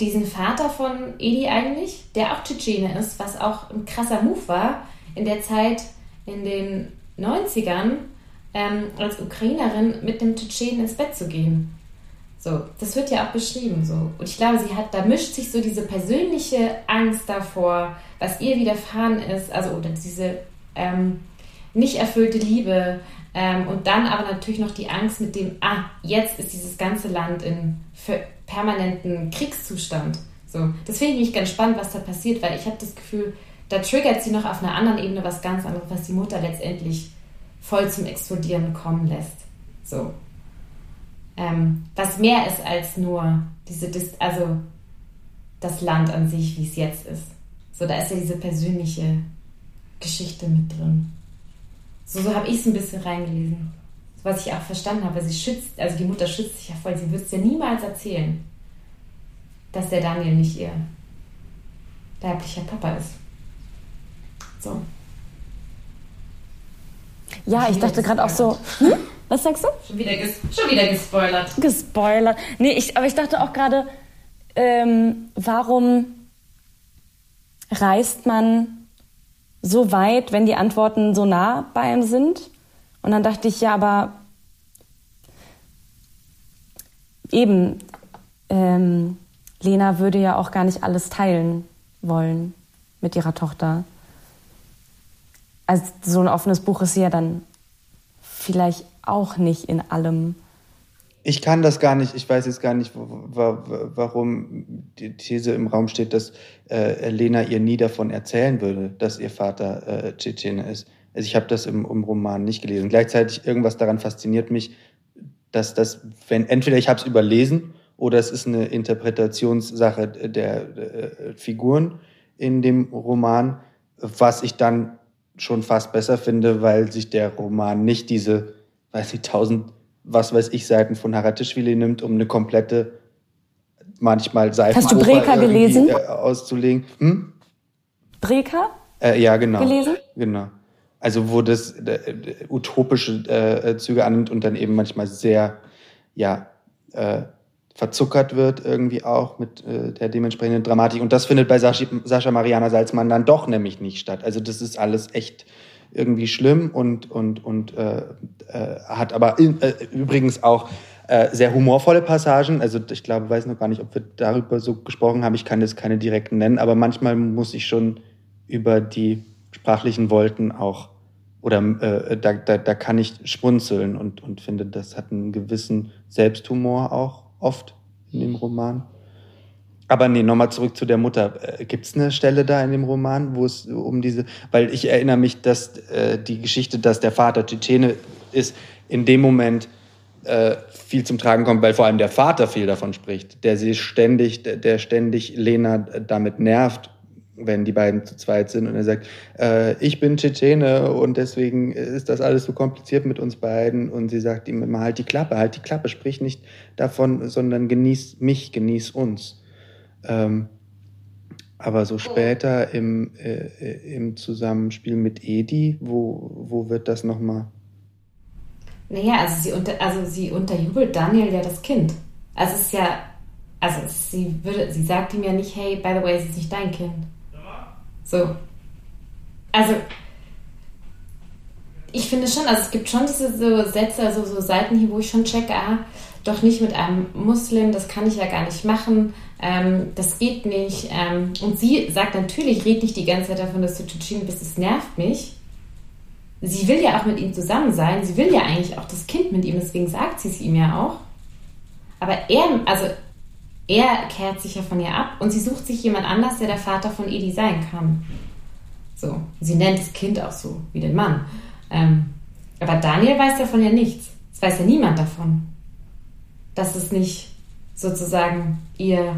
Diesen Vater von Edi eigentlich, der auch Tschetschene ist, was auch ein krasser Move war in der Zeit in den 90ern, ähm, als Ukrainerin mit dem Tschetschenen ins Bett zu gehen. So, das wird ja auch beschrieben so. Und ich glaube, sie hat, da mischt sich so diese persönliche Angst davor, was ihr widerfahren ist, also oder diese ähm, nicht erfüllte Liebe ähm, und dann aber natürlich noch die Angst mit dem, ah, jetzt ist dieses ganze Land in permanenten Kriegszustand. So, das finde ich nicht ganz spannend, was da passiert, weil ich habe das Gefühl, da triggert sie noch auf einer anderen Ebene was ganz anderes, was die Mutter letztendlich voll zum Explodieren kommen lässt. So. Ähm, was mehr ist als nur diese, Dis also das Land an sich, wie es jetzt ist. So, da ist ja diese persönliche Geschichte mit drin. So, so habe ich es ein bisschen reingelesen. So, was ich auch verstanden habe. Sie schützt, also die Mutter schützt sich ja voll. Sie würde es ja niemals erzählen, dass der Daniel nicht ihr leiblicher Papa ist. So.
Ja, ich dachte gerade auch so, hm? Was sagst du?
Schon wieder, ges schon wieder gespoilert.
Gespoilert. Nee, ich, aber ich dachte auch gerade, ähm, warum reist man so weit, wenn die Antworten so nah bei ihm sind? Und dann dachte ich, ja, aber eben, ähm, Lena würde ja auch gar nicht alles teilen wollen mit ihrer Tochter also so ein offenes Buch ist ja dann vielleicht auch nicht in allem.
Ich kann das gar nicht, ich weiß jetzt gar nicht, warum die These im Raum steht, dass äh, Lena ihr nie davon erzählen würde, dass ihr Vater äh, Tschetschene ist. Also ich habe das im, im, Roman nicht gelesen. Gleichzeitig irgendwas daran fasziniert mich, dass das, wenn entweder ich habe es überlesen oder es ist eine Interpretationssache der, der äh, Figuren in dem Roman, was ich dann schon fast besser finde, weil sich der Roman nicht diese, weiß ich, tausend, was weiß ich, Seiten von Haratischvili nimmt, um eine komplette, manchmal Seiten
Hast du Breka gelesen? Äh,
auszulegen. Hm?
Breka?
Äh, ja, genau.
Gelesen?
Genau. Also wo das äh, utopische äh, Züge annimmt und dann eben manchmal sehr, ja, äh, verzuckert wird irgendwie auch mit äh, der dementsprechenden Dramatik. Und das findet bei Sascha, Sascha Mariana Salzmann dann doch nämlich nicht statt. Also das ist alles echt irgendwie schlimm und, und, und äh, äh, hat aber in, äh, übrigens auch äh, sehr humorvolle Passagen. Also ich glaube, weiß noch gar nicht, ob wir darüber so gesprochen haben. Ich kann jetzt keine direkten nennen, aber manchmal muss ich schon über die sprachlichen Wolken auch oder äh, da, da, da kann ich schmunzeln und, und finde, das hat einen gewissen Selbsthumor auch oft in dem Roman. Aber nee, nochmal zurück zu der Mutter. Äh, Gibt es eine Stelle da in dem Roman, wo es um diese, weil ich erinnere mich, dass äh, die Geschichte, dass der Vater Tschetschene ist, in dem Moment äh, viel zum Tragen kommt, weil vor allem der Vater viel davon spricht, der sie ständig, der ständig Lena damit nervt wenn die beiden zu zweit sind und er sagt, äh, ich bin Tschetschene und deswegen ist das alles so kompliziert mit uns beiden und sie sagt ihm immer, halt die Klappe, halt die Klappe, sprich nicht davon, sondern genieß mich, genieß uns. Ähm, aber so später im, äh, im Zusammenspiel mit Edi, wo, wo wird das nochmal?
Naja, also sie, unter, also sie unterjubelt Daniel ja das Kind. Also es ist ja, also sie würde, sie sagt ihm ja nicht, hey, by the way, es ist nicht dein Kind. So. Also, ich finde schon, also es gibt schon diese so Sätze, also so Seiten hier, wo ich schon checke, ah, doch nicht mit einem Muslim, das kann ich ja gar nicht machen, ähm, das geht nicht. Ähm, und sie sagt natürlich, red nicht die ganze Zeit davon, dass du Tschetschene bist, es nervt mich. sie will ja auch mit ihm zusammen sein. Sie will ja eigentlich auch das Kind mit ihm, deswegen sagt sie es ihm ja auch. Aber er, also er kehrt sich ja von ihr ab und sie sucht sich jemand anders, der der Vater von Edi sein kann. So, sie nennt das Kind auch so wie den Mann. Ähm, aber Daniel weiß davon ja nichts. Es weiß ja niemand davon, dass es nicht sozusagen ihr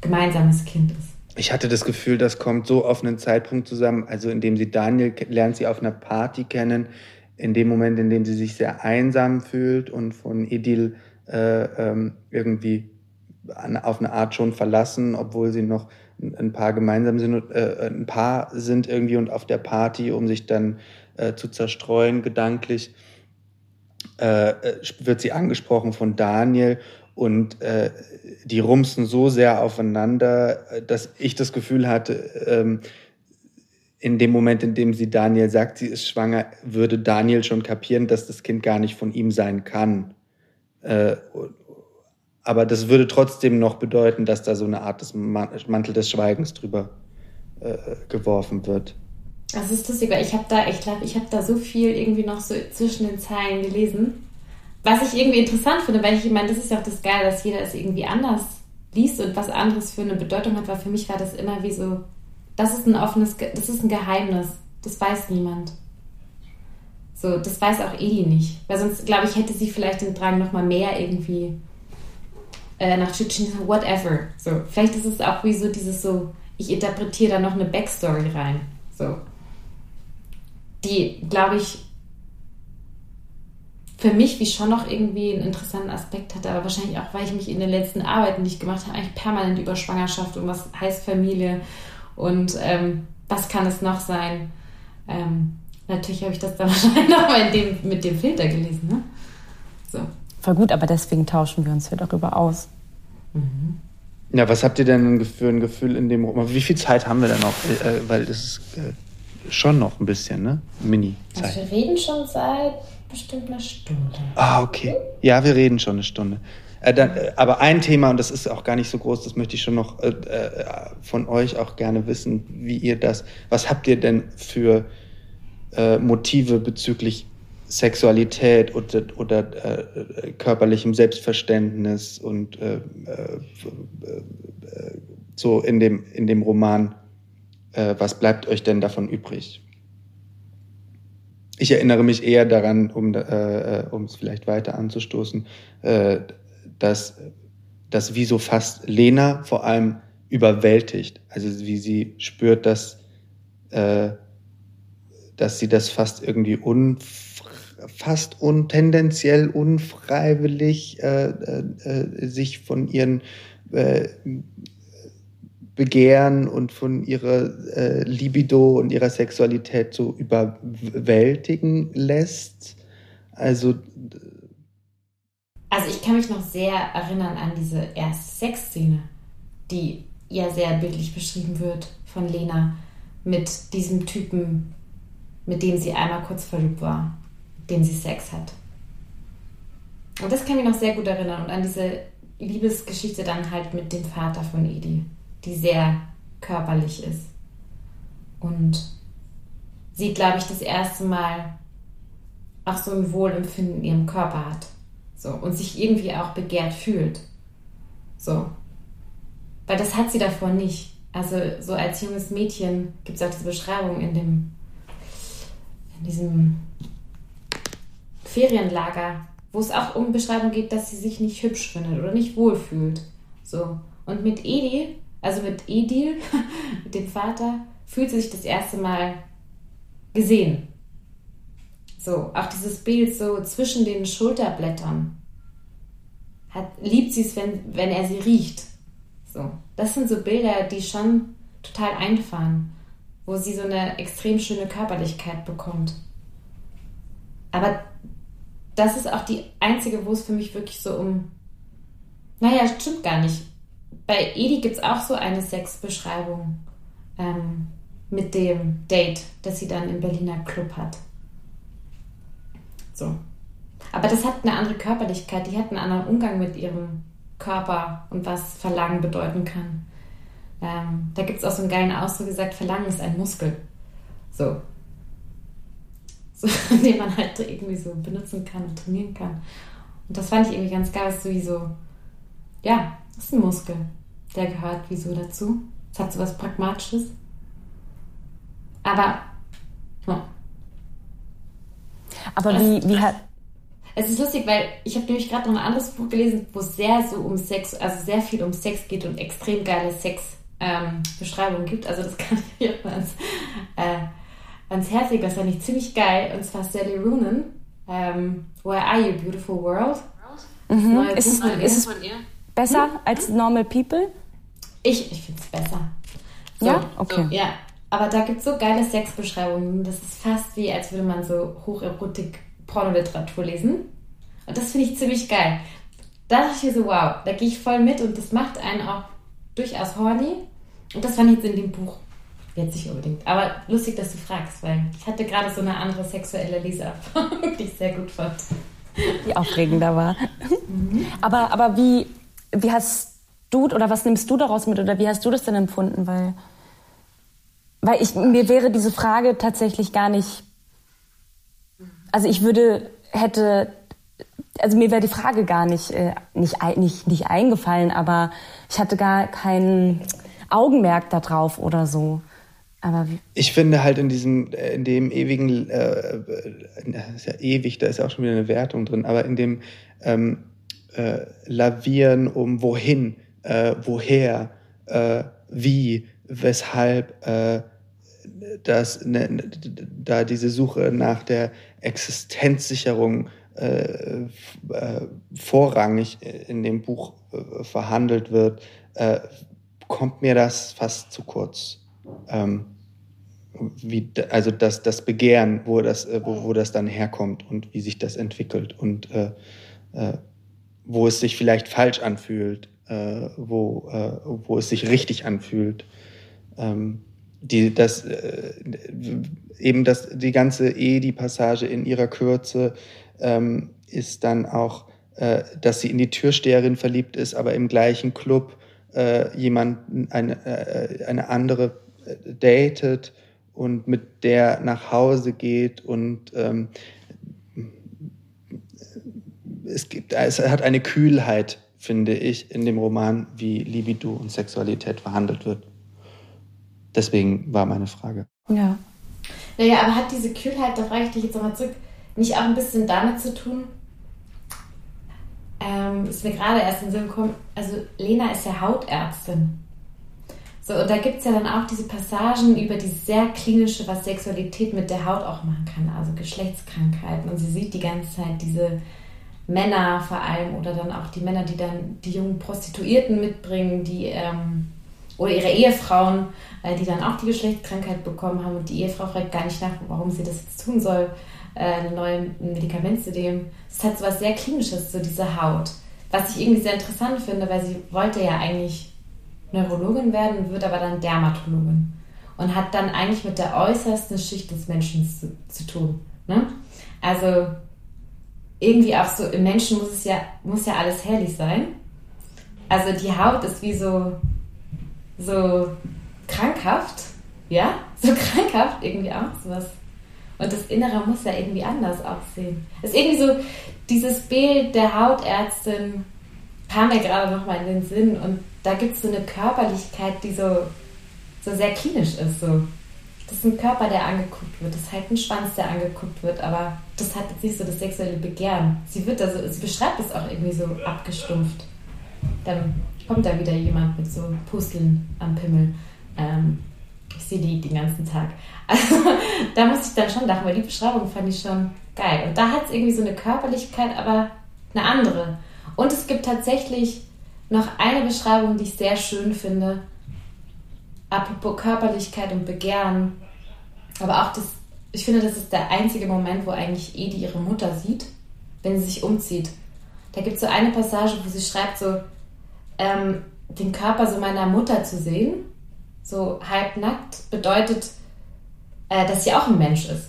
gemeinsames Kind ist.
Ich hatte das Gefühl, das kommt so auf einen Zeitpunkt zusammen, also indem sie Daniel lernt sie auf einer Party kennen, in dem Moment, in dem sie sich sehr einsam fühlt und von Edil äh, ähm, irgendwie auf eine Art schon verlassen, obwohl sie noch ein paar gemeinsam sind, äh, ein Paar sind irgendwie und auf der Party, um sich dann äh, zu zerstreuen gedanklich, äh, äh wird sie angesprochen von Daniel und äh, die rumsen so sehr aufeinander, äh, dass ich das Gefühl hatte, ähm, in dem Moment, in dem sie Daniel sagt, sie ist schwanger, würde Daniel schon kapieren, dass das Kind gar nicht von ihm sein kann. Aber das würde trotzdem noch bedeuten, dass da so eine Art des Mantel des Schweigens drüber äh, geworfen wird.
Das ist lustig, weil ich habe da, ich glaube, ich habe da so viel irgendwie noch so zwischen den Zeilen gelesen. Was ich irgendwie interessant finde, weil ich, meine, das ist ja auch das Geile, dass jeder es irgendwie anders liest und was anderes für eine Bedeutung hat, weil für mich war das immer wie so, das ist ein offenes, das ist ein Geheimnis, das weiß niemand. So, das weiß auch Edi nicht. Weil sonst, glaube ich, hätte sie vielleicht den Drang nochmal mehr irgendwie äh, nach Tschetschenien, whatever. So, vielleicht ist es auch wie so dieses so, ich interpretiere da noch eine Backstory rein. So. Die, glaube ich, für mich wie schon noch irgendwie einen interessanten Aspekt hatte, aber wahrscheinlich auch, weil ich mich in den letzten Arbeiten, die ich gemacht habe, eigentlich permanent über Schwangerschaft und was heißt Familie und ähm, was kann es noch sein. Ähm, natürlich habe ich das dann wahrscheinlich nochmal mit dem Filter gelesen. Ne?
So. Voll gut, aber deswegen tauschen wir uns ja darüber aus.
Mhm. Ja, was habt ihr denn für ein Gefühl in dem Roman? Wie viel Zeit haben wir denn noch? Äh, weil das ist äh, schon noch ein bisschen, ne? Mini-Zeit.
Also wir reden schon seit bestimmt einer Stunde.
Ah, okay. Ja, wir reden schon eine Stunde. Äh, dann, äh, aber ein Thema, und das ist auch gar nicht so groß, das möchte ich schon noch äh, äh, von euch auch gerne wissen, wie ihr das, was habt ihr denn für Motive bezüglich Sexualität oder, oder äh, körperlichem Selbstverständnis und äh, äh, so in dem, in dem Roman, äh, was bleibt euch denn davon übrig? Ich erinnere mich eher daran, um äh, äh, es vielleicht weiter anzustoßen, dass das wie so fast Lena vor allem überwältigt. Also wie sie spürt, dass, dass sie das fast irgendwie unfassbar fast un, tendenziell unfreiwillig äh, äh, sich von ihren äh, Begehren und von ihrer äh, Libido und ihrer Sexualität so überwältigen lässt. Also
also ich kann mich noch sehr erinnern an diese erste Sexszene, die ja sehr bildlich beschrieben wird von Lena mit diesem Typen, mit dem sie einmal kurz verliebt war dem sie Sex hat. Und das kann mich noch sehr gut erinnern und an diese Liebesgeschichte dann halt mit dem Vater von Edi, die sehr körperlich ist. Und sie, glaube ich, das erste Mal auch so ein Wohlempfinden in ihrem Körper hat. So, und sich irgendwie auch begehrt fühlt. So. Weil das hat sie davor nicht. Also so als junges Mädchen gibt es auch diese Beschreibung in dem in diesem Ferienlager, wo es auch um Beschreibung geht, dass sie sich nicht hübsch findet oder nicht wohlfühlt. So. Und mit Edi, also mit Edil, mit dem Vater, fühlt sie sich das erste Mal gesehen. So, auch dieses Bild so zwischen den Schulterblättern. Hat, liebt sie es, wenn, wenn er sie riecht. So. Das sind so Bilder, die schon total einfahren, wo sie so eine extrem schöne Körperlichkeit bekommt. Aber das ist auch die einzige, wo es für mich wirklich so um. Naja, stimmt gar nicht. Bei Edi gibt es auch so eine Sexbeschreibung ähm, mit dem Date, das sie dann im Berliner Club hat. So. Aber das hat eine andere Körperlichkeit, die hat einen anderen Umgang mit ihrem Körper und was Verlangen bedeuten kann. Ähm, da gibt es auch so einen geilen Ausdruck gesagt, Verlangen ist ein Muskel. So. den man halt irgendwie so benutzen kann und trainieren kann. Und das fand ich irgendwie ganz geil, so wie so, ja, das ist ein Muskel, der gehört wie so dazu. Es hat so was Pragmatisches. Aber, ja.
Aber wie, wie hat.
Es ist lustig, weil ich habe nämlich gerade noch ein anderes Buch gelesen, wo es sehr so um Sex, also sehr viel um Sex geht und extrem geile Sexbeschreibungen ähm, gibt. Also das kann ich mir ans, äh, ans Herz legen. Das fand ich ziemlich geil. Und zwar Sally Roonan. Ähm, Where Are You, Beautiful World?
Mhm. Ist, es, ist es besser hm? als Normal People?
Ich, ich finde es besser.
So, ja? Okay.
So, ja, aber da gibt es so geile Sexbeschreibungen. Das ist fast wie, als würde man so Hocherotik-Pornoliteratur lesen. Und das finde ich ziemlich geil. Da dachte ich mir so, wow, da gehe ich voll mit und das macht einen auch durchaus horny. Und das fand ich jetzt in dem Buch jetzt nicht unbedingt. Aber lustig, dass du fragst, weil ich hatte gerade so eine andere sexuelle Leseerfahrung, die ich sehr gut fand.
Die aufregender war. Mhm. Aber, aber wie, wie hast du oder was nimmst du daraus mit oder wie hast du das denn empfunden? Weil, weil ich, mir wäre diese Frage tatsächlich gar nicht. Also ich würde, hätte, also mir wäre die Frage gar nicht, äh, nicht, nicht, nicht eingefallen, aber ich hatte gar kein Augenmerk darauf oder so. Aber
ich finde halt in diesem, äh, in dem ewigen, äh, äh, ist ja ewig, da ist ja auch schon wieder eine Wertung drin, aber in dem ähm, äh, Lavieren um wohin, äh, woher, äh, wie, weshalb, äh, dass ne, da diese Suche nach der Existenzsicherung äh, äh, vorrangig in dem Buch äh, verhandelt wird, äh, kommt mir das fast zu kurz. Ähm, wie, also das, das Begehren, wo das, äh, wo, wo das dann herkommt und wie sich das entwickelt und äh, äh, wo es sich vielleicht falsch anfühlt, äh, wo, äh, wo es sich richtig anfühlt. Ähm, die, das, äh, eben das, die ganze E, die Passage in ihrer Kürze ähm, ist dann auch, äh, dass sie in die Türsteherin verliebt ist, aber im gleichen Club äh, jemand, eine, äh, eine andere äh, datet und mit der nach Hause geht und ähm, es, gibt, es hat eine Kühlheit, finde ich, in dem Roman, wie Libido und Sexualität verhandelt wird. Deswegen war meine Frage.
Ja. Naja, aber hat diese Kühlheit, da frage ich dich jetzt nochmal zurück, nicht auch ein bisschen damit zu tun? Ähm, ist mir gerade erst in den Sinn gekommen, also Lena ist ja Hautärztin. So, und da gibt es ja dann auch diese Passagen über die sehr klinische, was Sexualität mit der Haut auch machen kann, also Geschlechtskrankheiten. Und sie sieht die ganze Zeit diese Männer vor allem oder dann auch die Männer, die dann die jungen Prostituierten mitbringen, die ähm, oder ihre Ehefrauen, äh, die dann auch die Geschlechtskrankheit bekommen haben und die Ehefrau fragt gar nicht nach, warum sie das jetzt tun soll, äh, ein neues Medikament zu nehmen. Es hat so was sehr Klinisches, so diese Haut. Was ich irgendwie sehr interessant finde, weil sie wollte ja eigentlich Neurologin werden, wird aber dann Dermatologin und hat dann eigentlich mit der äußersten Schicht des Menschen zu, zu tun. Ne? Also irgendwie auch so, im Menschen muss es ja, muss ja alles herrlich sein. Also die Haut ist wie so, so krankhaft, ja, so krankhaft irgendwie auch sowas. Und das Innere muss ja irgendwie anders aussehen. Es ist irgendwie so, dieses Bild der Hautärztin kam mir gerade nochmal in den Sinn und da gibt es so eine Körperlichkeit, die so, so sehr klinisch ist. So. Das ist ein Körper, der angeguckt wird. Das ist halt ein Schwanz, der angeguckt wird, aber das hat jetzt nicht so das sexuelle Begehren. Sie wird also, sie beschreibt es auch irgendwie so abgestumpft. Dann kommt da wieder jemand mit so Pusteln am Pimmel. Ähm, ich sehe die den ganzen Tag. Also da musste ich dann schon lachen, weil die Beschreibung fand ich schon geil. Und da hat es irgendwie so eine Körperlichkeit, aber eine andere. Und es gibt tatsächlich noch eine Beschreibung, die ich sehr schön finde. Apropos Körperlichkeit und Begehren. Aber auch das, ich finde, das ist der einzige Moment, wo eigentlich Edi ihre Mutter sieht, wenn sie sich umzieht. Da gibt es so eine Passage, wo sie schreibt so, ähm, den Körper so meiner Mutter zu sehen, so halbnackt, bedeutet, äh, dass sie auch ein Mensch ist.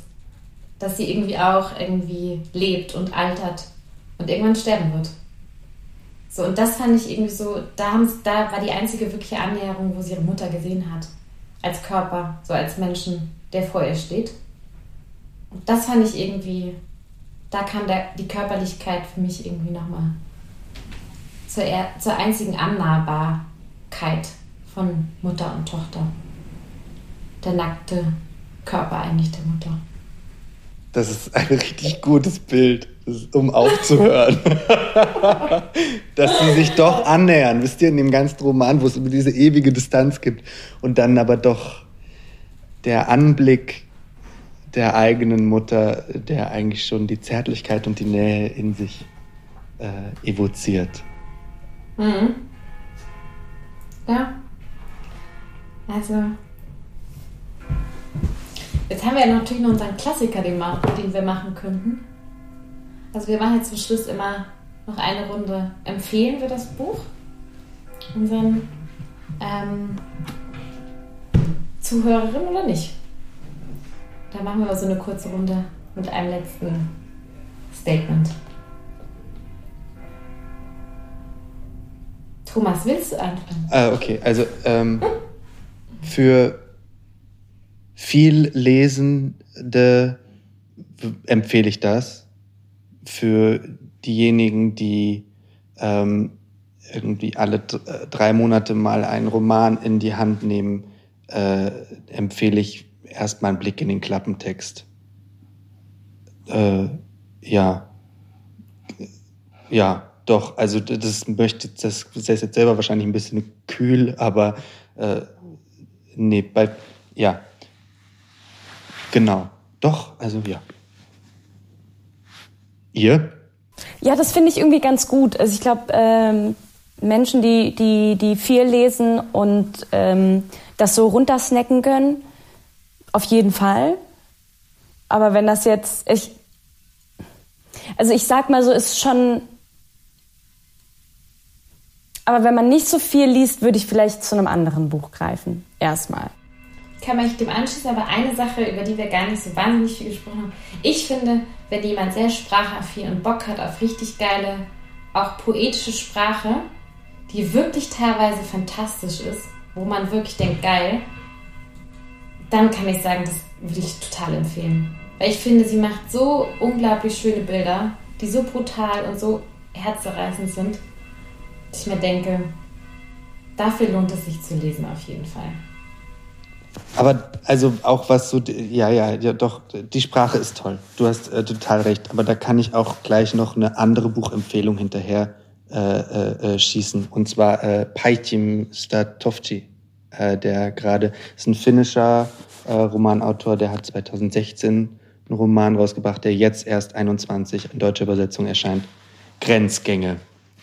Dass sie irgendwie auch irgendwie lebt und altert und irgendwann sterben wird. So, und das fand ich irgendwie so, da, da war die einzige wirkliche Annäherung, wo sie ihre Mutter gesehen hat. Als Körper, so als Menschen, der vor ihr steht. das fand ich irgendwie, da kam der, die Körperlichkeit für mich irgendwie nochmal zur, zur einzigen Annahbarkeit von Mutter und Tochter. Der nackte Körper eigentlich der Mutter.
Das ist ein richtig gutes Bild, um aufzuhören. Dass sie sich doch annähern, wisst ihr, in dem ganzen Roman, wo es über diese ewige Distanz gibt und dann aber doch der Anblick der eigenen Mutter, der eigentlich schon die Zärtlichkeit und die Nähe in sich äh, evoziert.
Mhm. Ja. Also. Jetzt haben wir ja natürlich noch unseren Klassiker, den, den wir machen könnten. Also wir machen jetzt zum Schluss immer noch eine Runde. Empfehlen wir das Buch unseren ähm, Zuhörerinnen oder nicht? Da machen wir mal so eine kurze Runde mit einem letzten Statement. Thomas, willst du anfangen?
Ah, okay, also ähm, für viel Lesende empfehle ich das. Für diejenigen, die ähm, irgendwie alle äh, drei Monate mal einen Roman in die Hand nehmen, äh, empfehle ich erstmal einen Blick in den Klappentext. Äh, ja. Ja, doch, also das möchte, das ist jetzt selber wahrscheinlich ein bisschen kühl, aber äh, nee, bei, ja. Genau. Doch, also ja. Ihr?
Ja, das finde ich irgendwie ganz gut. Also ich glaube, ähm, Menschen, die, die, die viel lesen und ähm, das so runtersnacken können, auf jeden Fall. Aber wenn das jetzt, ich, also ich sag mal so, ist schon aber wenn man nicht so viel liest, würde ich vielleicht zu einem anderen Buch greifen. Erstmal.
Kann man dem anschließen, aber eine Sache, über die wir gar nicht so wahnsinnig viel gesprochen haben. Ich finde, wenn jemand sehr sprachaffin und Bock hat auf richtig geile, auch poetische Sprache, die wirklich teilweise fantastisch ist, wo man wirklich denkt, geil, dann kann ich sagen, das würde ich total empfehlen. Weil ich finde, sie macht so unglaublich schöne Bilder, die so brutal und so herzzerreißend sind ich mir denke, dafür lohnt es sich zu lesen auf jeden Fall.
Aber also auch was so, ja, ja, ja, doch, die Sprache ist toll. Du hast äh, total recht. Aber da kann ich auch gleich noch eine andere Buchempfehlung hinterher äh, äh, äh schießen. Und zwar äh, Paitim Statovci, äh, der gerade ist ein finnischer äh, Romanautor, der hat 2016 einen Roman rausgebracht, der jetzt erst 21 in deutscher Übersetzung erscheint. Grenzgänge.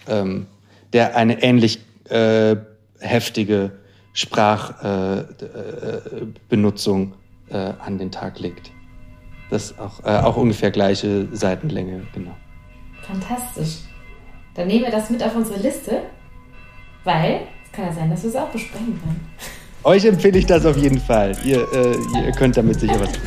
Ähm, der eine ähnlich äh, heftige Sprachbenutzung äh, äh, an den Tag legt. Das auch, äh, auch ungefähr gleiche Seitenlänge, genau.
Fantastisch. Dann nehmen wir das mit auf unsere Liste, weil es kann ja sein, dass wir es auch besprechen können.
Euch empfehle ich das auf jeden Fall. Ihr, äh, ihr könnt damit sicher was tun.